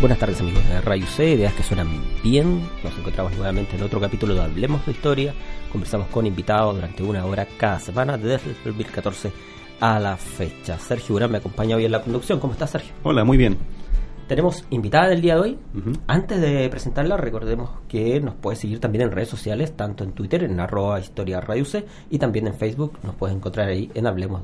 Buenas tardes amigos de Radio C, ideas que suenan bien. Nos encontramos nuevamente en otro capítulo de Hablemos de Historia. Conversamos con invitados durante una hora cada semana desde el 2014 a la fecha. Sergio Urán me acompaña hoy en la conducción. ¿Cómo estás Sergio? Hola, muy bien. Tenemos invitada del día de hoy. Antes de presentarla, recordemos que nos puedes seguir también en redes sociales, tanto en Twitter, en arroba historia Radio C, y también en Facebook. Nos puedes encontrar ahí en Hablemos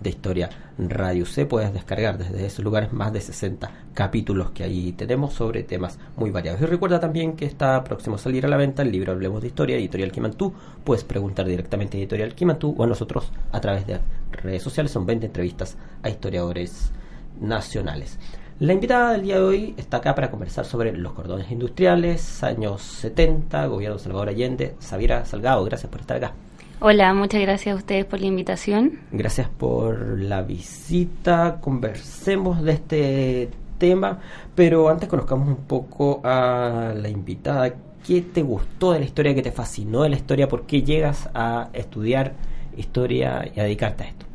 de Historia Radio C. Puedes descargar desde esos lugares más de 60 capítulos que ahí tenemos sobre temas muy variados. Y recuerda también que está próximo a salir a la venta el libro Hablemos de Historia, Editorial Quimantú. Puedes preguntar directamente a Editorial Quimantú o a nosotros a través de redes sociales. Son 20 entrevistas a historiadores nacionales. La invitada del día de hoy está acá para conversar sobre los cordones industriales, años 70, gobierno Salvador Allende. Xaviera Salgado, gracias por estar acá. Hola, muchas gracias a ustedes por la invitación. Gracias por la visita. Conversemos de este tema, pero antes conozcamos un poco a la invitada. ¿Qué te gustó de la historia? ¿Qué te fascinó de la historia? ¿Por qué llegas a estudiar historia y a dedicarte a esto?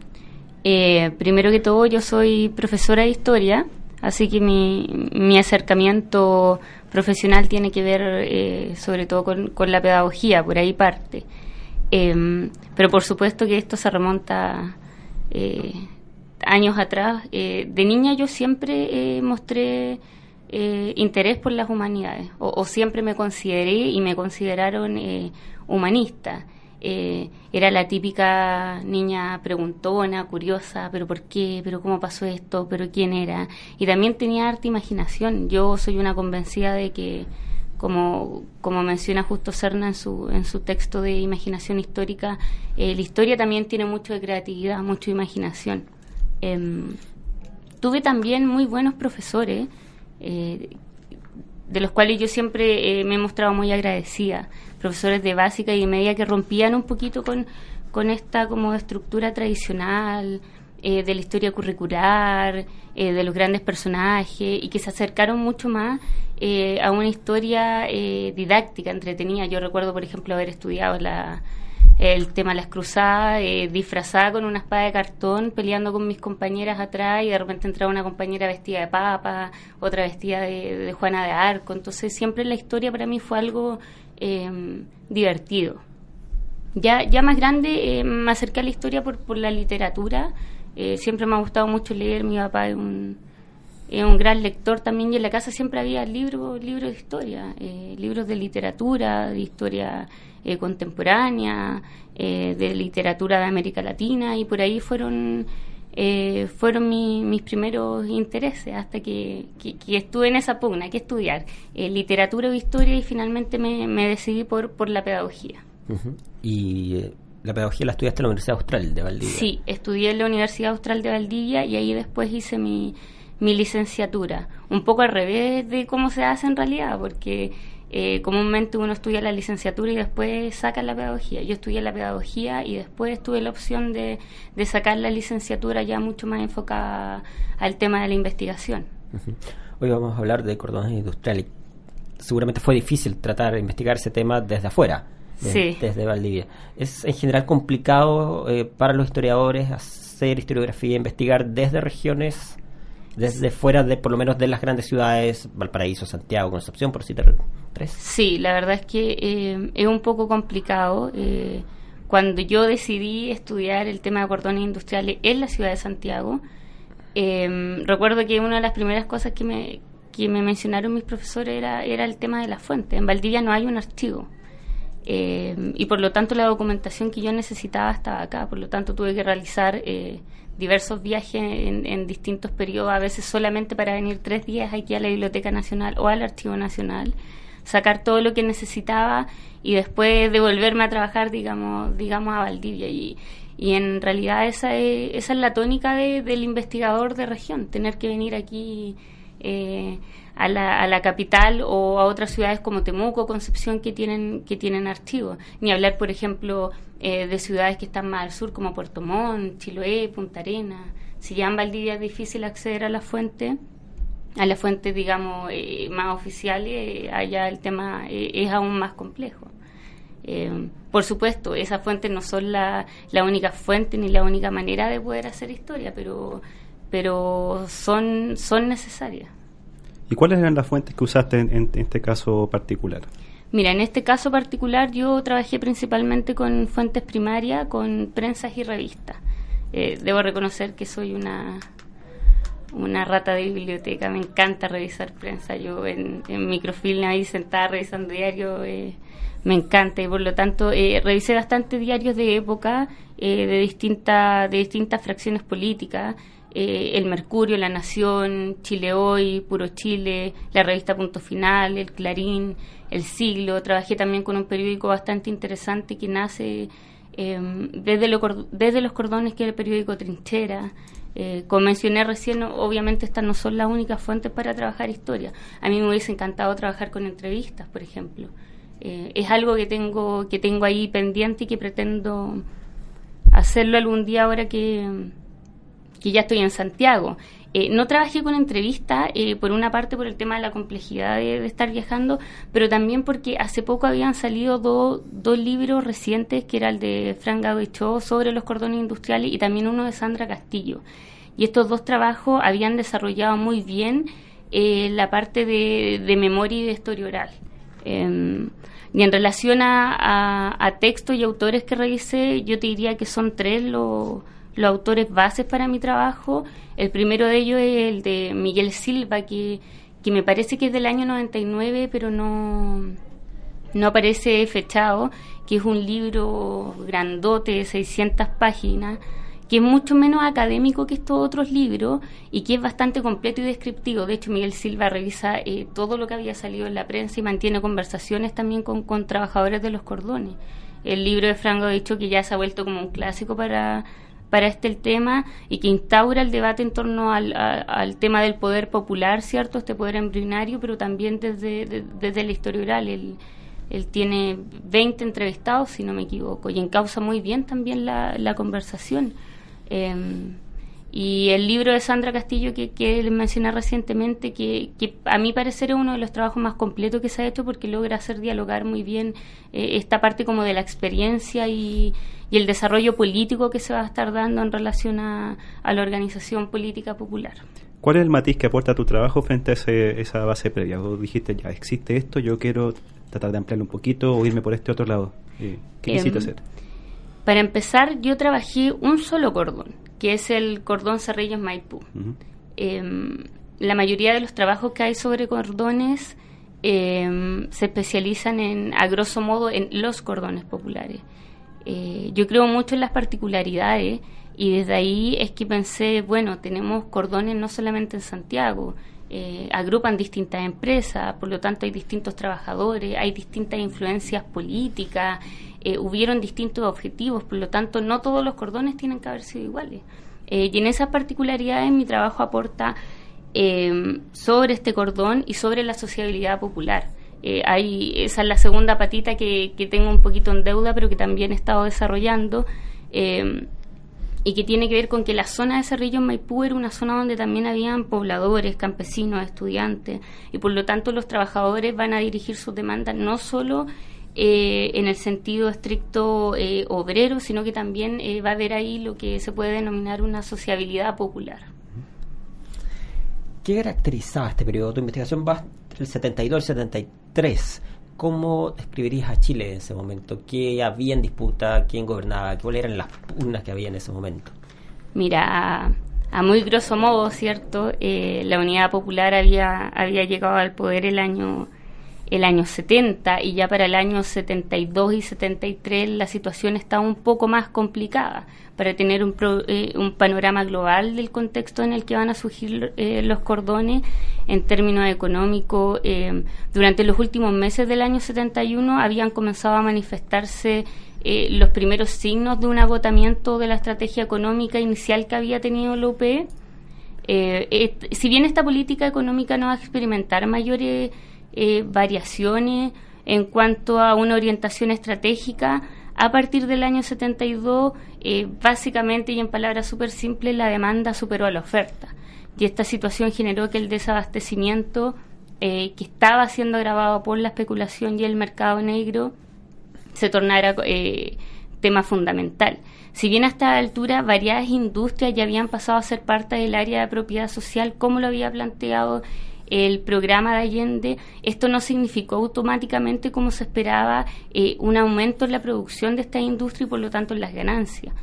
Eh, primero que todo, yo soy profesora de historia, así que mi, mi acercamiento profesional tiene que ver eh, sobre todo con, con la pedagogía, por ahí parte. Eh, pero por supuesto que esto se remonta eh, años atrás. Eh, de niña yo siempre eh, mostré eh, interés por las humanidades, o, siempre me consideré y me consideraron humanista. era la típica niña preguntona, curiosa, pero ¿por qué? ¿Pero cómo pasó esto? ¿Pero quién era? Y también tenía harta imaginación. Yo soy una convencida de que como, como menciona justo Serna en su, en su texto de imaginación histórica, eh, la historia también tiene mucho de creatividad, mucho de imaginación. Eh, tuve también muy buenos profesores, eh, de los cuales yo siempre eh, me he mostrado muy agradecida, profesores de básica y media que rompían un poquito con, con esta como estructura tradicional, eh, de la historia curricular, eh, de los grandes personajes y que se acercaron mucho más eh, a una historia eh, didáctica, entretenida. Yo recuerdo, por ejemplo, haber estudiado la, el tema de las cruzadas, eh, disfrazada con una espada de cartón, peleando con mis compañeras atrás y de repente entraba una compañera vestida de papa, otra vestida de, Juana de Arco. Entonces siempre la historia para mí fue algo eh, divertido. Ya, ya más grande eh, me acerqué a la historia por, por la literatura. Eh, siempre me ha gustado mucho leer, mi papá es un, es un gran lector también y en la casa siempre había libros libros de historia, eh, libros de literatura, de historia eh, contemporánea, eh, de literatura de América Latina y por ahí fueron eh, fueron mi, mis primeros intereses hasta que, que, que, estuve en esa pugna, que estudiar literatura o historia y finalmente me, me, decidí por, por la pedagogía. Uh -huh. Y la pedagogía la estudiaste en la Universidad Austral de Valdivia. Sí, estudié en la Universidad Austral de Valdivia y ahí después hice mi, mi licenciatura. Un poco al revés de cómo se hace en realidad, porque eh, comúnmente uno estudia la licenciatura y después saca la pedagogía. Yo estudié la pedagogía y después tuve la opción de, de sacar la licenciatura ya mucho más enfocada al tema de la investigación. Uh -huh. Hoy vamos a hablar de cordones industriales. Seguramente fue difícil tratar de investigar ese tema desde afuera sí. desde Valdivia. Es en general complicado eh, para los historiadores hacer historiografía, investigar desde regiones, desde fuera de por lo menos de las grandes ciudades, Valparaíso, Santiago, Concepción, por citar tres. Sí, la verdad es que eh, es un poco complicado. Eh, cuando yo decidí estudiar el tema de cordones industriales en la ciudad de Santiago, eh, recuerdo que una de las primeras cosas que me, que me mencionaron mis profesores era, era el tema de la fuente. En Valdivia no hay un archivo. Eh, y por lo tanto la documentación que yo necesitaba estaba acá, por lo tanto tuve que realizar eh, diversos viajes en, en, distintos periodos, a veces solamente para venir tres días aquí a la Biblioteca Nacional o al Archivo Nacional, sacar todo lo que necesitaba y después devolverme a trabajar, digamos, digamos a Valdivia. Y, y en realidad esa es, esa es la tónica del investigador de región, tener que venir aquí eh, a, la, a, la, capital o a otras ciudades como Temuco, Concepción, que tienen, que tienen archivos. Ni hablar, por ejemplo, eh, de ciudades que están más al sur como Puerto Montt, Chiloé, Punta Arena. Si ya en Valdivia es difícil acceder a la fuente, a la fuente, digamos, eh, más oficial, allá el tema es aún más complejo. Eh, por supuesto, esas fuentes no son la, la, única fuente ni la única manera de poder hacer historia, pero, pero son, son necesarias. ¿Y cuáles eran las fuentes que usaste en, este caso particular? Mira, en este caso particular yo trabajé principalmente con fuentes primarias, con prensas y revistas. Eh, debo reconocer que soy una, una rata de biblioteca, me encanta revisar prensa. Yo en, en microfilm ahí sentada revisando diario. Eh, me encanta y por lo tanto eh, revisé bastante diarios de época eh, de, distinta, de distintas fracciones políticas. Eh, el Mercurio, La Nación, Chile Hoy, Puro Chile, la revista Punto Final, El Clarín, El Siglo. Trabajé también con un periódico bastante interesante que nace em, desde, lo, desde los cordones, que es el periódico Trinchera. como mencioné recién, obviamente estas no son las únicas fuentes para trabajar historia. A mí me hubiese encantado trabajar con entrevistas, por ejemplo. Eh, es algo que tengo, que tengo ahí pendiente y que pretendo hacerlo algún día ahora que, que ya estoy en Santiago. Eh, no trabajé con entrevistas, eh, por una parte por el tema de la complejidad de, estar viajando, pero también porque hace poco habían salido dos libros recientes, que era el de Frank Cho sobre los cordones industriales y también uno de Sandra Castillo. Y estos dos trabajos habían desarrollado muy bien la parte de, de memoria y de historia oral. Em, y en relación a, a, textos y autores que revisé, yo te diría que son tres los, los autores bases para mi trabajo. El primero de ellos es el de Miguel Silva, que, que me parece que es del año 99, pero no, no aparece fechado, que es un libro grandote de 600 páginas que es mucho menos académico que estos otros libros y que es bastante completo y descriptivo. De hecho, Miguel Silva revisa eh, todo lo que había salido en la prensa y mantiene conversaciones también con, trabajadores de los cordones. El libro de Franco ha dicho que ya se ha vuelto como un clásico para, para este tema y que instaura el debate en torno al, al tema del poder popular, ¿cierto? Este poder embrionario, pero también desde, desde la historia oral. Él, él tiene 20 entrevistados, si no me equivoco, y encausa muy bien también la, la conversación. Em, y el libro de Sandra Castillo que, que mencioné recientemente, que, que, a mi parecer es uno de los trabajos más completos que se ha hecho porque logra hacer dialogar muy bien eh, esta parte como de la experiencia y, y, el desarrollo político que se va a estar dando en relación a, la organización política popular. ¿Cuál es el matiz que aporta tu trabajo frente a esa base previa? Vos dijiste, ya existe esto, yo quiero tratar de ampliarlo un poquito o irme por este otro lado. ¿Qué quisiste em, hacer? Para empezar, yo trabajé un solo cordón, que es el cordón Cerrillos Maipú. Em, la mayoría de los trabajos que hay sobre cordones em, se especializan en, a grosso modo, en los cordones populares. Eh, yo creo mucho en las particularidades y desde ahí es que pensé, bueno, tenemos cordones no solamente en Santiago, eh, agrupan distintas empresas, por lo tanto hay distintos trabajadores, hay distintas influencias políticas, eh, hubieron distintos objetivos, por lo tanto no todos los cordones tienen que haber sido iguales. Eh, y en esas particularidades mi trabajo aporta eh, sobre este cordón y sobre la sociabilidad popular. hay, esa es la segunda patita que, tengo un poquito en deuda, pero que también he estado desarrollando y que tiene que ver con que la zona de Cerrillo Maipú era una zona donde también habían pobladores, campesinos, estudiantes, y por lo tanto los trabajadores van a dirigir sus demandas no solo eh, en el sentido estricto eh, obrero, sino que también eh, va a haber ahí lo que se puede denominar una sociabilidad popular. ¿Qué caracterizaba este periodo? Tu investigación va del 72 al 73. ¿Cómo describirías a Chile en ese momento? ¿Qué había en disputa? ¿Quién gobernaba? ¿Cuáles eran las pugnas que había en ese momento? Mira, a, muy grosso modo, ¿cierto? la Unidad Popular había, había llegado al poder el año el año 70 y ya para el año 72 y 73 la situación está un poco más complicada para tener un, eh, un panorama global del contexto en el que van a surgir eh, los cordones en términos económicos. Eh, durante los últimos meses del año 71 habían comenzado a manifestarse los primeros signos de un agotamiento de la estrategia económica inicial que había tenido la UPE. si bien esta política económica no va a experimentar mayores eh, variaciones en cuanto a una orientación estratégica. A partir del año 72, eh, básicamente y en palabras súper simples, la demanda superó a la oferta. Y esta situación generó que el desabastecimiento, eh, que estaba siendo agravado por la especulación y el mercado negro, se tornara tema fundamental. Si bien a esta altura variadas industrias ya habían pasado a ser parte del área de propiedad social, como lo había planteado el programa de Allende, esto no significó automáticamente, como se esperaba, eh, un aumento en la producción de esta industria y por lo tanto en las ganancias.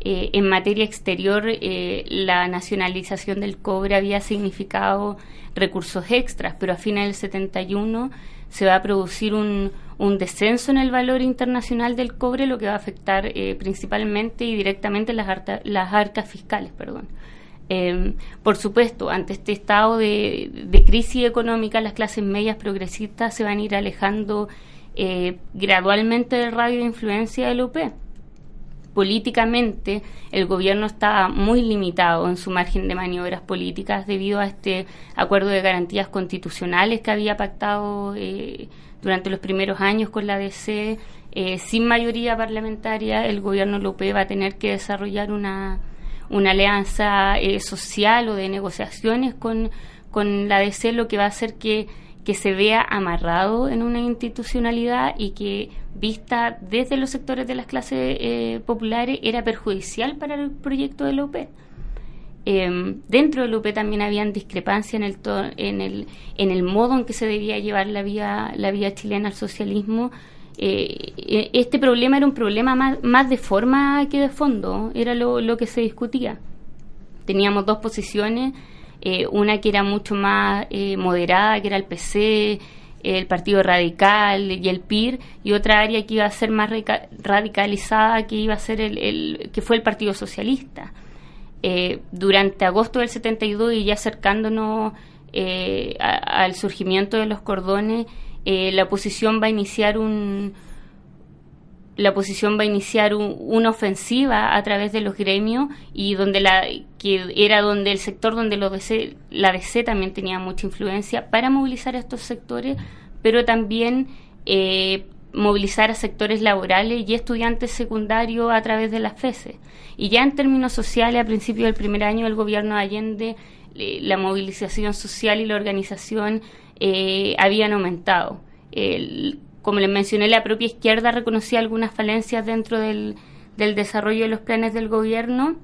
Eh, en materia exterior, eh, la nacionalización del cobre había significado recursos extras, pero a fines del 71 se va a producir un, un descenso en el valor internacional del cobre, lo que va a afectar principalmente y directamente las, las arcas fiscales. Perdón. Eh, por supuesto, ante este estado de, crisis económica, las clases medias progresistas se van a ir alejando eh, gradualmente del radio de influencia del UP. Políticamente, el gobierno está muy limitado en su margen de maniobras políticas debido a este acuerdo de garantías constitucionales que había pactado eh, durante los primeros años con la DC. Eh, sin mayoría parlamentaria, el gobierno UP va a tener que desarrollar una una alianza eh, social o de negociaciones con, con la DC, lo que va a hacer que, que se vea amarrado en una institucionalidad y que vista desde los sectores de las clases eh, populares era perjudicial para el proyecto de la UP. Em, dentro de la UP también habían discrepancias en el, en, el, en el modo en que se debía llevar la vía, la vía chilena al socialismo eh, eh, este problema era un problema más, de forma que de fondo, era lo, que se discutía. Teníamos dos posiciones, eh, una que era mucho más moderada, que era el PC, el Partido Radical y el PIR, y otra área que iba a ser más radicalizada, que iba a ser el, el que fue el Partido Socialista. durante agosto del 72 y ya acercándonos al surgimiento de los cordones, eh, la oposición va a iniciar un la oposición va a iniciar una ofensiva a través de los gremios y donde la que era donde el sector donde lo DC, la DC también tenía mucha influencia para movilizar a estos sectores pero también eh, movilizar a sectores laborales y estudiantes secundarios a través de las FESE. Y ya en términos sociales, a principios del primer año del gobierno de Allende, la movilización social y la organización eh, habían aumentado. como les mencioné, la propia izquierda reconocía algunas falencias dentro del, desarrollo de los planes del gobierno,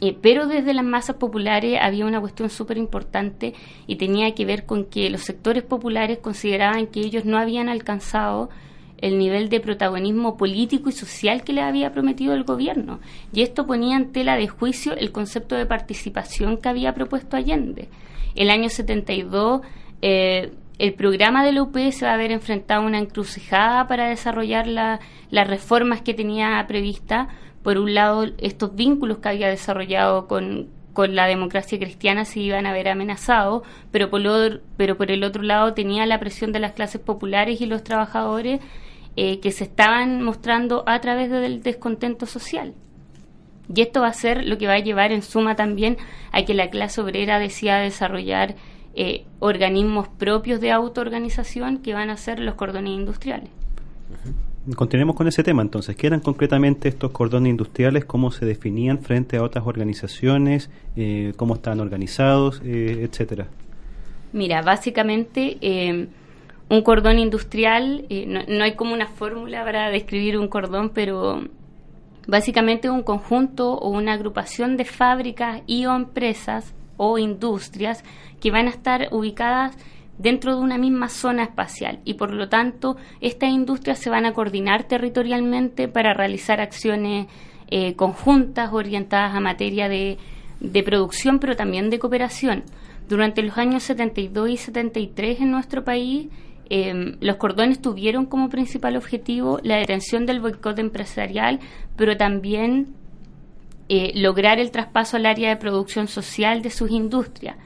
eh, pero desde las masas populares había una cuestión súper importante y tenía que ver con que los sectores populares consideraban que ellos no habían alcanzado el nivel de protagonismo político y social que les había prometido el gobierno. Y esto ponía en tela de juicio el concepto de participación que había propuesto Allende. El año 72 eh, el programa de la UP se va a ver enfrentado a una encrucijada para desarrollar las reformas que tenía prevista. Por un lado, estos vínculos que había desarrollado con, la democracia cristiana se iban a ver amenazados, pero por, pero por el otro lado tenía la presión de las clases populares y los trabajadores eh, que se estaban mostrando a través del descontento social. Y esto va a ser lo que va a llevar en suma también a que la clase obrera decida desarrollar eh, organismos propios de autoorganización que van a ser los cordones industriales. Continuemos con ese tema entonces. ¿Qué eran concretamente estos cordones industriales? ¿Cómo se definían frente a otras organizaciones? Eh, ¿Cómo estaban organizados? Eh, etcétera. Mira, básicamente un cordón industrial, no, no, hay como una fórmula para describir un cordón, pero básicamente un conjunto o una agrupación de fábricas y o empresas o industrias que van a estar ubicadas dentro de una misma zona espacial y por lo tanto estas industrias se van a coordinar territorialmente para realizar acciones eh, conjuntas orientadas a materia de, de producción pero también de cooperación. Durante los años 72 y 73 en nuestro país Em, los cordones tuvieron como principal objetivo la detención del boicot empresarial, pero también eh, lograr el traspaso al área de producción social de sus industrias,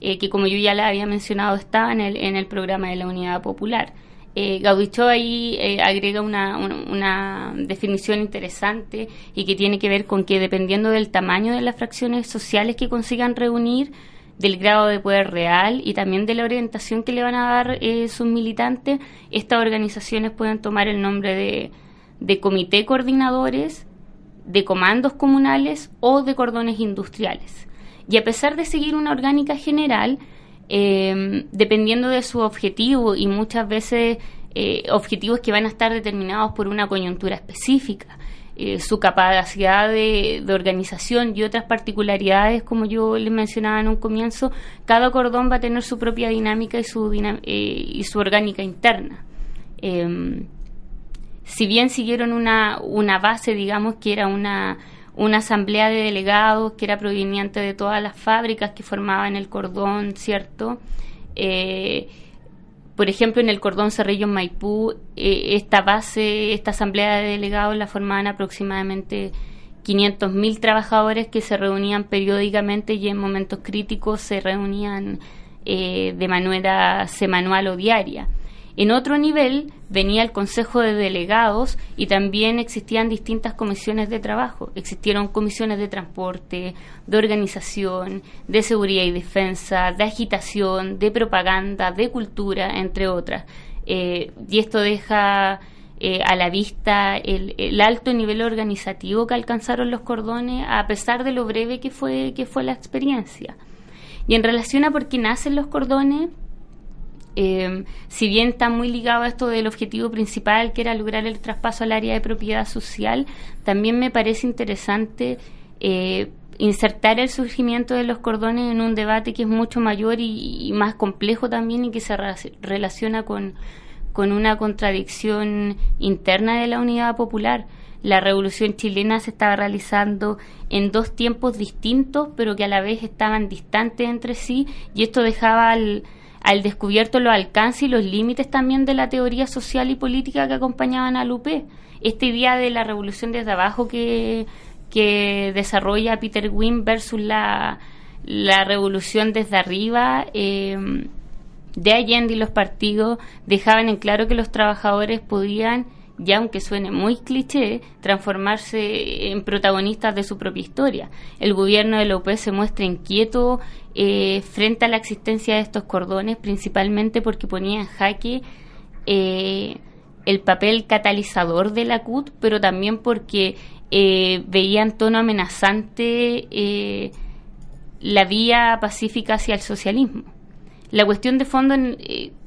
eh, que como yo ya le había mencionado estaba en el, en el programa de la Unidad Popular. Eh, Gaudicho ahí eh, agrega una, una, definición interesante y que tiene que ver con que dependiendo del tamaño de las fracciones sociales que consigan reunir, del grado de poder real y también de la orientación que le van a dar eh, sus militantes, estas organizaciones pueden tomar el nombre de, de comité coordinadores, de comandos comunales o de cordones industriales. Y a pesar de seguir una orgánica general, eh, dependiendo de su objetivo y muchas veces eh, objetivos que van a estar determinados por una coyuntura específica. Eh, su capacidad de, organización y otras particularidades, como yo les mencionaba en un comienzo, cada cordón va a tener su propia dinámica y su, eh, y su orgánica interna. Em, si bien siguieron una, una base, digamos, que era una, una asamblea de delegados que era proveniente de todas las fábricas que formaban el cordón, ¿cierto? Eh, por ejemplo, en el cordón Cerrillo Maipú, eh, esta base, esta asamblea de delegados la formaban aproximadamente 500.000 trabajadores que se reunían periódicamente y en momentos críticos se reunían eh, de manera semanal o diaria. En otro nivel venía el Consejo de Delegados y también existían distintas comisiones de trabajo. Existieron comisiones de transporte, de organización, de seguridad y defensa, de agitación, de propaganda, de cultura, entre otras. Eh, y esto deja eh, a la vista el, alto nivel organizativo que alcanzaron los cordones a pesar de lo breve que fue, que fue la experiencia. Y en relación a por qué nacen los cordones, eh, si bien está muy ligado a esto del objetivo principal, que era lograr el traspaso al área de propiedad social, también me parece interesante eh, insertar el surgimiento de los cordones en un debate que es mucho mayor y, más complejo también y que se relaciona con, con una contradicción interna de la unidad popular. La revolución chilena se estaba realizando en dos tiempos distintos, pero que a la vez estaban distantes entre sí, y esto dejaba al, al descubierto los alcances y los límites también de la teoría social y política que acompañaban a Lupe. Esta idea de la revolución desde abajo que, que desarrolla Peter Wynne versus la, la revolución desde arriba eh, de Allende y los partidos dejaban en claro que los trabajadores podían y aunque suene muy cliché, transformarse en protagonistas de su propia historia. El gobierno de López se muestra inquieto eh, frente a la existencia de estos cordones, principalmente porque ponía en jaque eh, el papel catalizador de la CUT, pero también porque eh, veían tono amenazante eh, la vía pacífica hacia el socialismo. La cuestión de fondo en,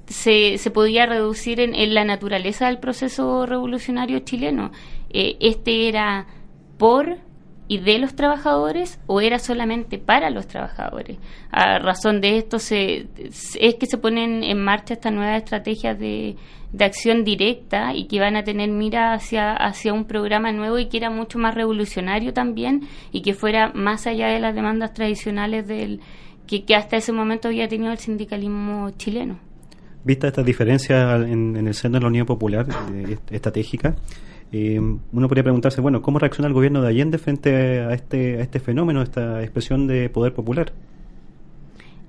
se, se podía reducir en, la naturaleza del proceso revolucionario chileno. Este era por y de los trabajadores o era solamente para los trabajadores. A razón de esto se, es que se ponen en marcha estas nuevas estrategias de, de acción directa y que van a tener mira hacia, hacia un programa nuevo y que era mucho más revolucionario también y que fuera más allá de las demandas tradicionales del que, hasta ese momento había tenido el sindicalismo chileno vista esta diferencia en, el seno de la Unión Popular eh, estratégica, eh, uno podría preguntarse, bueno, ¿cómo reacciona el gobierno de Allende frente a este, a este fenómeno, esta expresión de poder popular?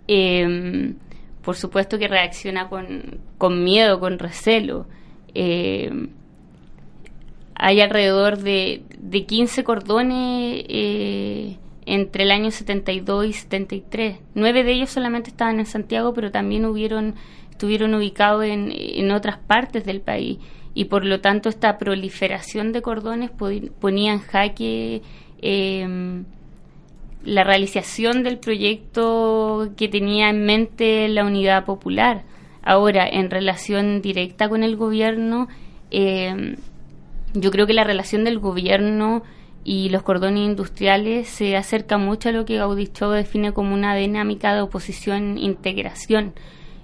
Em, por supuesto que reacciona con, miedo, con recelo. Em, hay alrededor de, de 15 cordones eh, entre el año 72 y 73. Nueve de ellos solamente estaban en Santiago, pero también hubieron estuvieron ubicados en, en otras partes del país y por lo tanto esta proliferación de cordones ponía en jaque em, la realización del proyecto que tenía en mente la unidad popular. Ahora, en relación directa con el gobierno, em, yo creo que la relación del gobierno y los cordones industriales se acerca mucho a lo que Gaudicho define como una dinámica de oposición-integración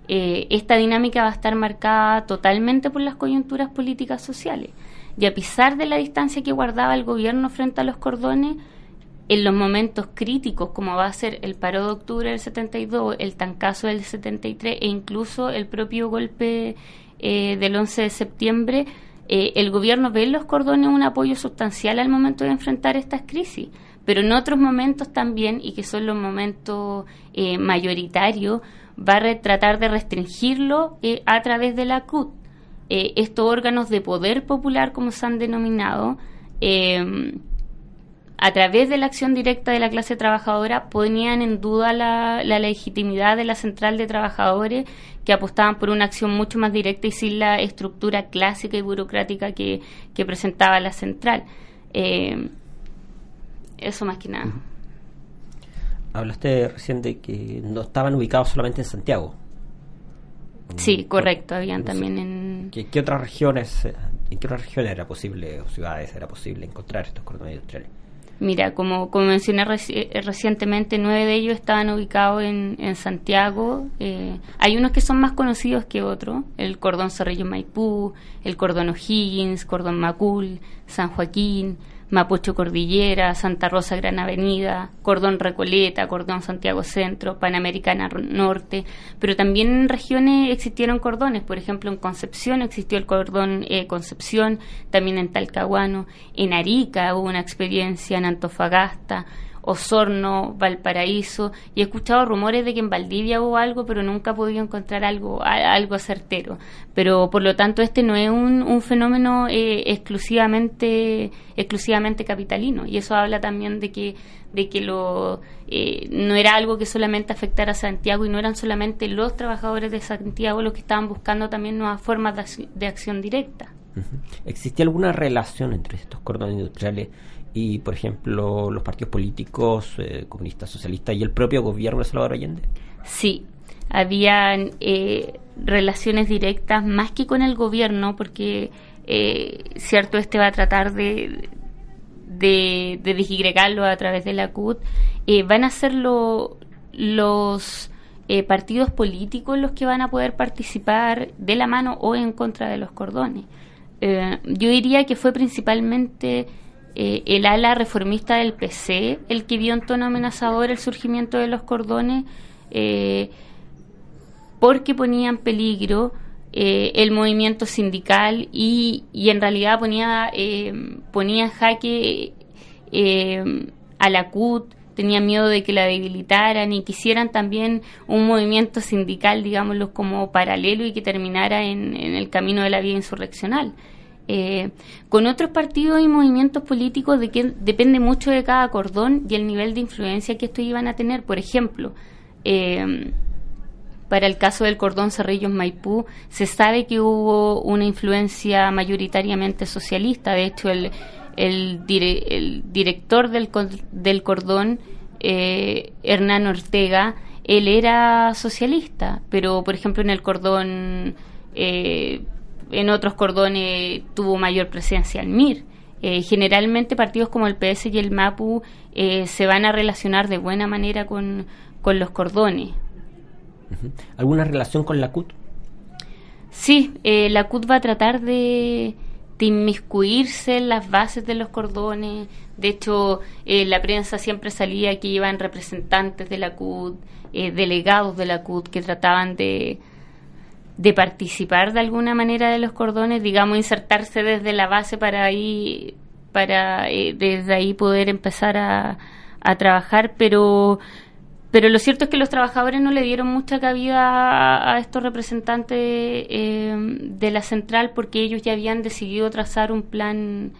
eh, esta dinámica va a estar marcada totalmente por las coyunturas políticas sociales. Y a pesar de la distancia que guardaba el gobierno frente a los cordones, en los momentos críticos, como va a ser el paro de octubre del 72, el tancazo del 73 e incluso el propio golpe eh, del 11 de septiembre, eh, el gobierno ve en los cordones un apoyo sustancial al momento de enfrentar estas crisis, pero en otros momentos también, y que son los momentos eh, mayoritarios, va a tratar de restringirlo a través de la CUT. estos órganos de poder popular, como se han denominado, a través de la acción directa de la clase trabajadora ponían en duda la, legitimidad de la central de trabajadores que apostaban por una acción mucho más directa y sin la estructura clásica y burocrática que, presentaba la central. Eh, eso más que nada. Hablaste recién de que no estaban ubicados solamente en Santiago. Sí, correcto, habían también en... ¿Qué, otras regiones, en qué otras regiones era posible, o ciudades era posible encontrar estos cordones industriales? Mira, como, como mencioné eh, recientemente, nueve de ellos estaban ubicados en, en Santiago. Eh, hay unos que son más conocidos que otros, el cordón Cerrillo Maipú, el cordón O'Higgins, cordón Macul, San Joaquín, Mapocho Cordillera, Santa Rosa Gran Avenida, Cordón Recoleta, Cordón Santiago Centro, Panamericana Norte, pero también en regiones existieron cordones, por ejemplo en Concepción existió el cordón eh, Concepción, también en Talcahuano, en Arica hubo una experiencia, en Antofagasta, Osorno, Valparaíso, y he escuchado rumores de que en Valdivia hubo algo, pero nunca he podido encontrar algo, algo certero. Pero por lo tanto este no es un, un fenómeno eh, exclusivamente, exclusivamente capitalino, y eso habla también de que de que lo, eh, no era algo que solamente afectara a Santiago y no eran solamente los trabajadores de Santiago los que estaban buscando también nuevas formas de, acción directa. ¿Existía alguna relación entre estos cordones industriales y, por ejemplo, los partidos políticos, eh, comunistas, socialistas y el propio gobierno de Salvador Allende? Sí, habían eh, relaciones directas más que con el gobierno, porque, eh, cierto, este va a tratar de, de, de a través de la CUT, van a ser los partidos políticos los que van a poder participar de la mano o en contra de los cordones. yo diría que fue principalmente eh, el ala reformista del PC el que vio en tono amenazador el surgimiento de los cordones eh, porque ponía en peligro eh, el movimiento sindical y, y en realidad ponía, ponía en jaque a la CUT, tenía miedo de que la debilitaran y quisieran también un movimiento sindical, digámoslo, como paralelo y que terminara en, en el camino de la vía insurreccional. Eh, con otros partidos y movimientos políticos de que depende mucho de cada cordón y el nivel de influencia que estos iban a tener. Por ejemplo, eh, para el caso del cordón Cerrillos Maipú, se sabe que hubo una influencia mayoritariamente socialista. De hecho, el, el, director del, del cordón, eh, Hernán Ortega, él era socialista, pero por ejemplo en el cordón eh, en otros cordones tuvo mayor presencia el MIR. Eh, generalmente partidos como el PS y el MAPU eh, se van a relacionar de buena manera con, los cordones. ¿Alguna relación con la CUT? Sí, eh, la CUT va a tratar de, de, inmiscuirse en las bases de los cordones. De hecho, la prensa siempre salía que iban representantes de la CUT, delegados de la CUT que trataban de, de participar de alguna manera de los cordones, digamos, insertarse desde la base para ahí, para eh, desde ahí poder empezar a, a, trabajar, pero pero lo cierto es que los trabajadores no le dieron mucha cabida a, estos representantes eh, de la central porque ellos ya habían decidido trazar un plan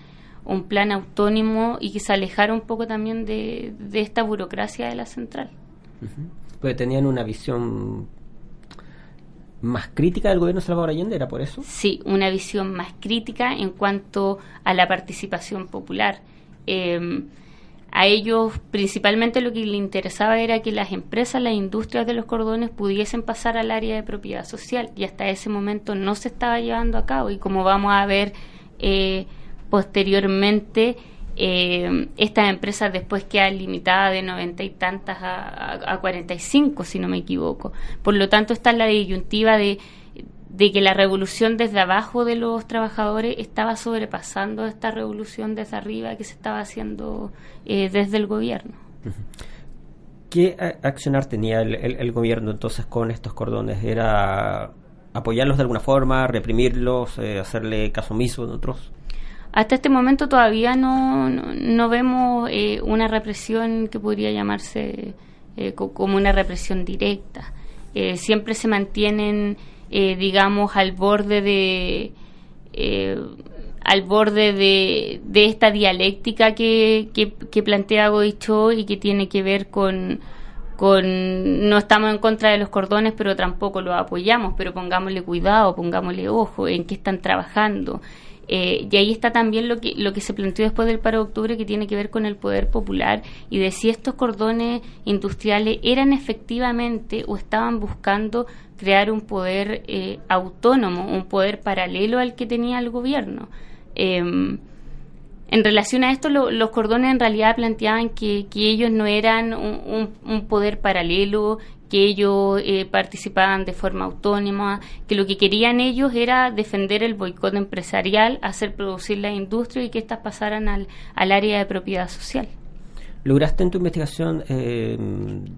un plan autónomo y que se alejara un poco también de, de esta burocracia de la central. Porque tenían una visión más crítica del gobierno de Salvador Allende, ¿era por eso? Sí, una visión más crítica en cuanto a la participación popular. Em, a ellos principalmente lo que les interesaba era que las empresas, las industrias de los cordones pudiesen pasar al área de propiedad social y hasta ese momento no se estaba llevando a cabo y como vamos a ver eh, posteriormente eh, estas empresas después quedan limitadas de noventa y tantas a, y cinco, si no me equivoco. Por lo tanto, está la disyuntiva de, de que la revolución desde abajo de los trabajadores estaba sobrepasando esta revolución desde arriba que se estaba haciendo eh, desde el gobierno. ¿Qué accionar tenía el, el, gobierno entonces con estos cordones? ¿Era apoyarlos de alguna forma, reprimirlos, eh, hacerle caso omiso en otros? Hasta este momento todavía no, no, vemos eh, una represión que podría llamarse eh, como una represión directa. siempre se mantienen, digamos, al borde de al borde de, de esta dialéctica que, que, que plantea Goicho y que tiene que ver con, con no estamos en contra de los cordones, pero tampoco los apoyamos, pero pongámosle cuidado, pongámosle ojo en qué están trabajando. Eh, y ahí está también lo que, lo que se planteó después del paro de octubre que tiene que ver con el poder popular y de si estos cordones industriales eran efectivamente o estaban buscando crear un poder eh, autónomo, un poder paralelo al que tenía el gobierno. Em, en relación a esto, los cordones en realidad planteaban que, ellos no eran un, poder paralelo, que ellos eh, participaban de forma autónoma, que lo que querían ellos era defender el boicot empresarial, hacer producir la industria y que éstas pasaran al, área de propiedad social. ¿Lograste en tu investigación eh,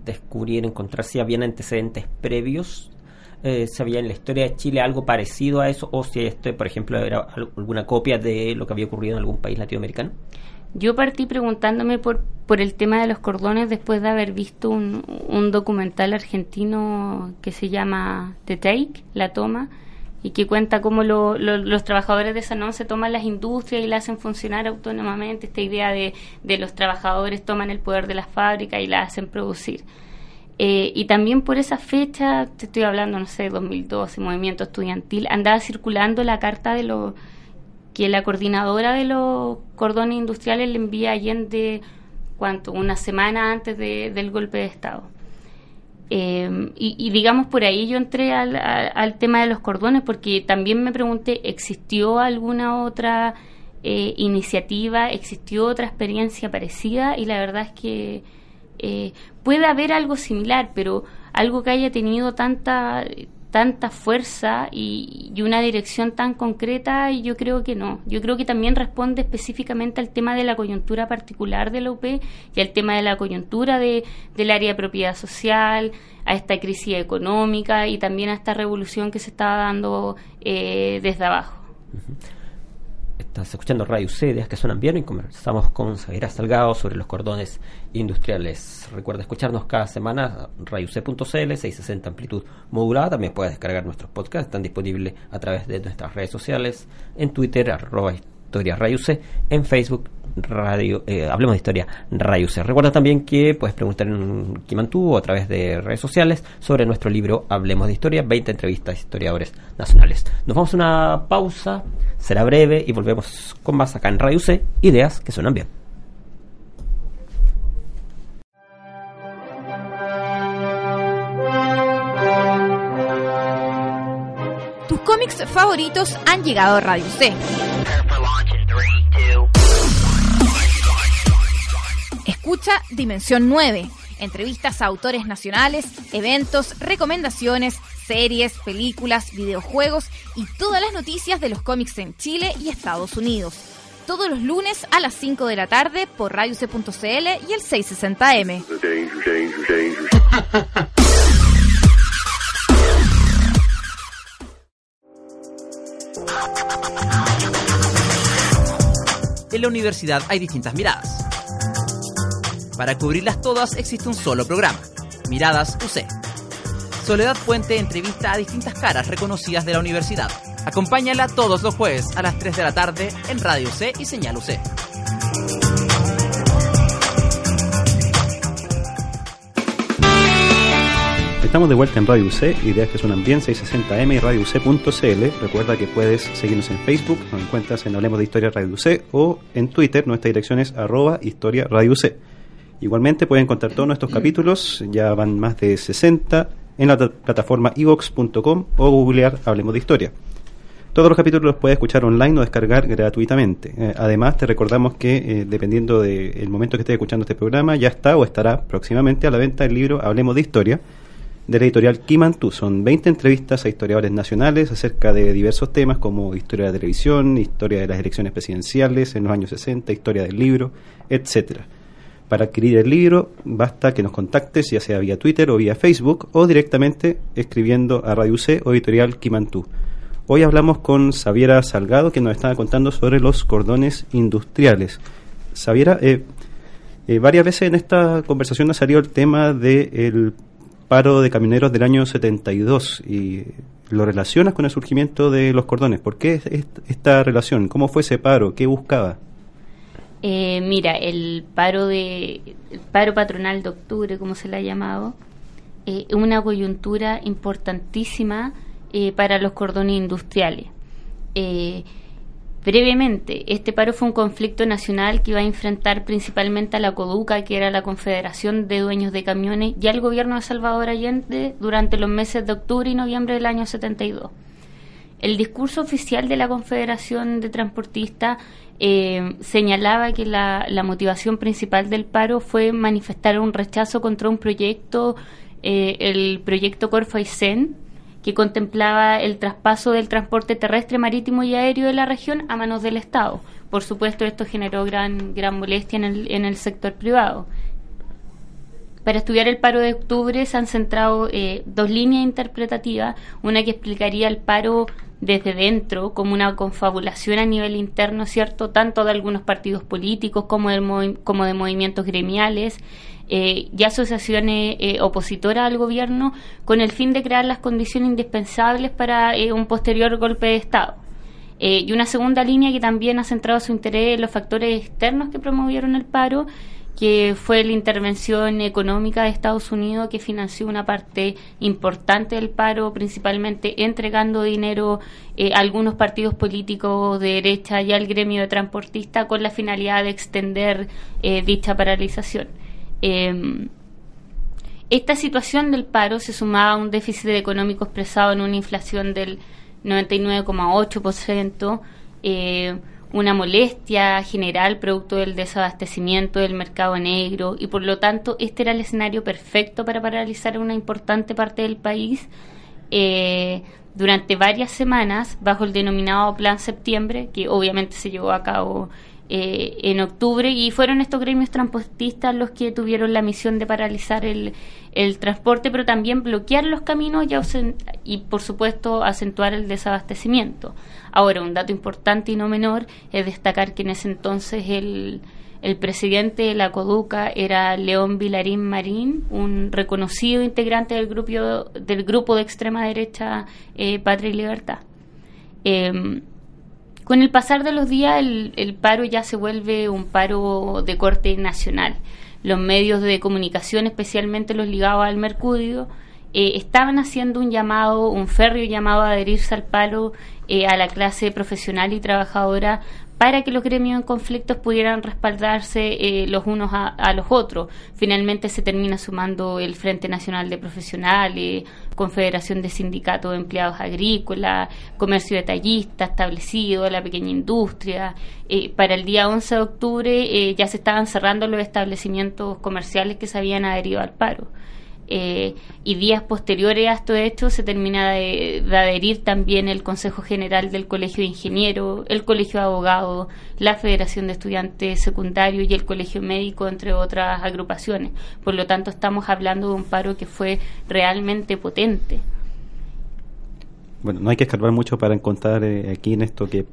descubrir, encontrar si habían antecedentes previos eh, sabía en la historia de Chile algo parecido a eso o si este, por ejemplo, era alguna copia de lo que había ocurrido en algún país latinoamericano? Yo partí preguntándome por, por el tema de los cordones después de haber visto un, un documental argentino que se llama The Take, La Toma, y que cuenta cómo los trabajadores de Sanón se toman las industrias y las hacen funcionar autónomamente, esta idea de, de los trabajadores toman el poder de las fábricas y la hacen producir. Eh, y también por esa fecha, te estoy hablando, no sé, 2012, movimiento estudiantil, andaba circulando la carta de lo que la coordinadora de los cordones industriales le envía a Allende, ¿cuánto? Una semana antes del golpe de Estado. Eh, y, digamos, por ahí yo entré al, al, tema de los cordones porque también me pregunté, ¿existió alguna otra eh, iniciativa? ¿Existió otra experiencia parecida? Y la verdad es que eh, puede haber algo similar, pero algo que haya tenido tanta tanta fuerza y, una dirección tan concreta, yo creo que no. Yo creo que también responde específicamente al tema de la coyuntura particular de la UP y al tema de la coyuntura de, del área de propiedad social, a esta crisis económica y también a esta revolución que se estaba dando eh, desde abajo. Estás escuchando Radio C, que suenan bien y conversamos con Zaira Salgado sobre los cordones industriales. Recuerda escucharnos cada semana radioc.cl, 660 amplitud modulada. También puedes descargar nuestros podcasts, están disponibles a través de nuestras redes sociales, en Twitter, arroba historia C, en Facebook Radio, eh, Hablemos de Historia Radio C. Recuerda también que puedes preguntar en Kimantú o a través de redes sociales sobre nuestro libro Hablemos de Historia, 20 entrevistas a historiadores nacionales. Nos vamos a una pausa, será breve y volvemos con más acá en Radio C, ideas que suenan bien. Tus cómics favoritos han llegado a Radio C. Escucha Dimensión 9. Entrevistas a autores nacionales, eventos, recomendaciones, series, películas, videojuegos y todas las noticias de los cómics en Chile y Estados Unidos. Todos los lunes a las 5 de la tarde por radioc.cl y el 660M. En la universidad hay distintas miradas para cubrirlas todas existe un solo programa, Miradas UC. Soledad Puente entrevista a distintas caras reconocidas de la universidad. Acompáñala todos los jueves a las 3 de la tarde en Radio C y Señal UC. Estamos de vuelta en Radio UC, ideas que suenan bien, 660M y Radio UC.cl. Recuerda que puedes seguirnos en Facebook, nos encuentras en Hablemos de Historia Radio UC o en Twitter, nuestra dirección es arroba historia Radio UC. Igualmente pueden encontrar todos nuestros capítulos, ya van más de 60, en la plataforma evox.com o googlear Hablemos de Historia. Todos los capítulos los puedes escuchar online o descargar gratuitamente. Eh, además, te recordamos que, eh, dependiendo del momento que estés escuchando este programa, ya está o estará próximamente a la venta el libro Hablemos de Historia, de la editorial Kimantú. Son 20 entrevistas a historiadores nacionales acerca de diversos temas como historia de la televisión, historia de las elecciones presidenciales en los años 60, historia del libro, etcétera. Para adquirir el libro basta que nos contactes ya sea vía Twitter o vía Facebook o directamente escribiendo a Radio C o Editorial Quimantú. Hoy hablamos con Xaviera Salgado que nos estaba contando sobre los cordones industriales. Xaviera, eh, eh, varias veces en esta conversación ha salido el tema del paro de camioneros del año 72 y lo relacionas con el surgimiento de los cordones. ¿Por qué esta relación? ¿Cómo fue ese paro? ¿Qué buscaba? Eh, mira, el paro de paro patronal de octubre, como se le ha llamado, es una coyuntura importantísima eh, para los cordones industriales. Eh, brevemente, este paro fue un conflicto nacional que iba a enfrentar principalmente a la CODUCA, que era la Confederación de Dueños de Camiones, y al gobierno de Salvador Allende durante los meses de octubre y noviembre del año 72. El discurso oficial de la Confederación de Transportistas eh, señalaba que la, motivación principal del paro fue manifestar un rechazo contra un proyecto, el proyecto Corfaisen, que contemplaba el traspaso del transporte terrestre, marítimo y aéreo de la región a manos del Estado. Por supuesto, esto generó gran, gran molestia en el, en el sector privado. Para estudiar el paro de octubre se han centrado eh, dos líneas interpretativas, una que explicaría el paro desde dentro como una confabulación a nivel interno, ¿cierto? Tanto de algunos partidos políticos como, como de movimientos gremiales, eh, y asociaciones eh, opositoras al gobierno con el fin de crear las condiciones indispensables para eh, un posterior golpe de Estado. y una segunda línea que también ha centrado su interés en los factores externos que promovieron el paro, que fue la intervención económica de Estados Unidos que financió una parte importante del paro, principalmente entregando dinero a algunos partidos políticos de derecha y al gremio de transportistas con la finalidad de extender dicha paralización. Eh, esta situación del paro se sumaba a un déficit económico expresado en una inflación del 99,8%, eh, una molestia general producto del desabastecimiento del mercado negro y por lo tanto este era el escenario perfecto para paralizar una importante parte del país eh, durante varias semanas bajo el denominado Plan Septiembre, que obviamente se llevó a cabo eh, en octubre y fueron estos gremios transportistas los que tuvieron la misión de paralizar el, el transporte, pero también bloquear los caminos y, y, por supuesto acentuar el desabastecimiento. Ahora, un dato importante y no menor es destacar que en ese entonces el, el presidente de la CODUCA era León Vilarín Marín, un reconocido integrante del grupo, del grupo de extrema derecha eh, Patria y Libertad. Eh, con el pasar de los días, el, paro ya se vuelve un paro de corte nacional. Los medios de comunicación, especialmente los ligados al Mercurio, eh, estaban haciendo un llamado, un férreo llamado a adherirse al paro eh, a la clase profesional y trabajadora para que los gremios en conflictos pudieran respaldarse eh, los unos a, los otros. Finalmente se termina sumando el Frente Nacional de Profesionales, Confederación de Sindicatos de Empleados Agrícolas, Comercio Detallista establecido, la pequeña industria. Eh, para el día 11 de octubre eh, ya se estaban cerrando los establecimientos comerciales que se habían adherido al paro. Eh, y días posteriores a estos hechos se termina de, adherir también el Consejo General del Colegio de Ingenieros, el Colegio de Abogados, la Federación de Estudiantes Secundarios y el Colegio Médico, entre otras agrupaciones. Por lo tanto, estamos hablando de un paro que fue realmente potente bueno, no hay que escarbar mucho para encontrar eh, aquí en esto que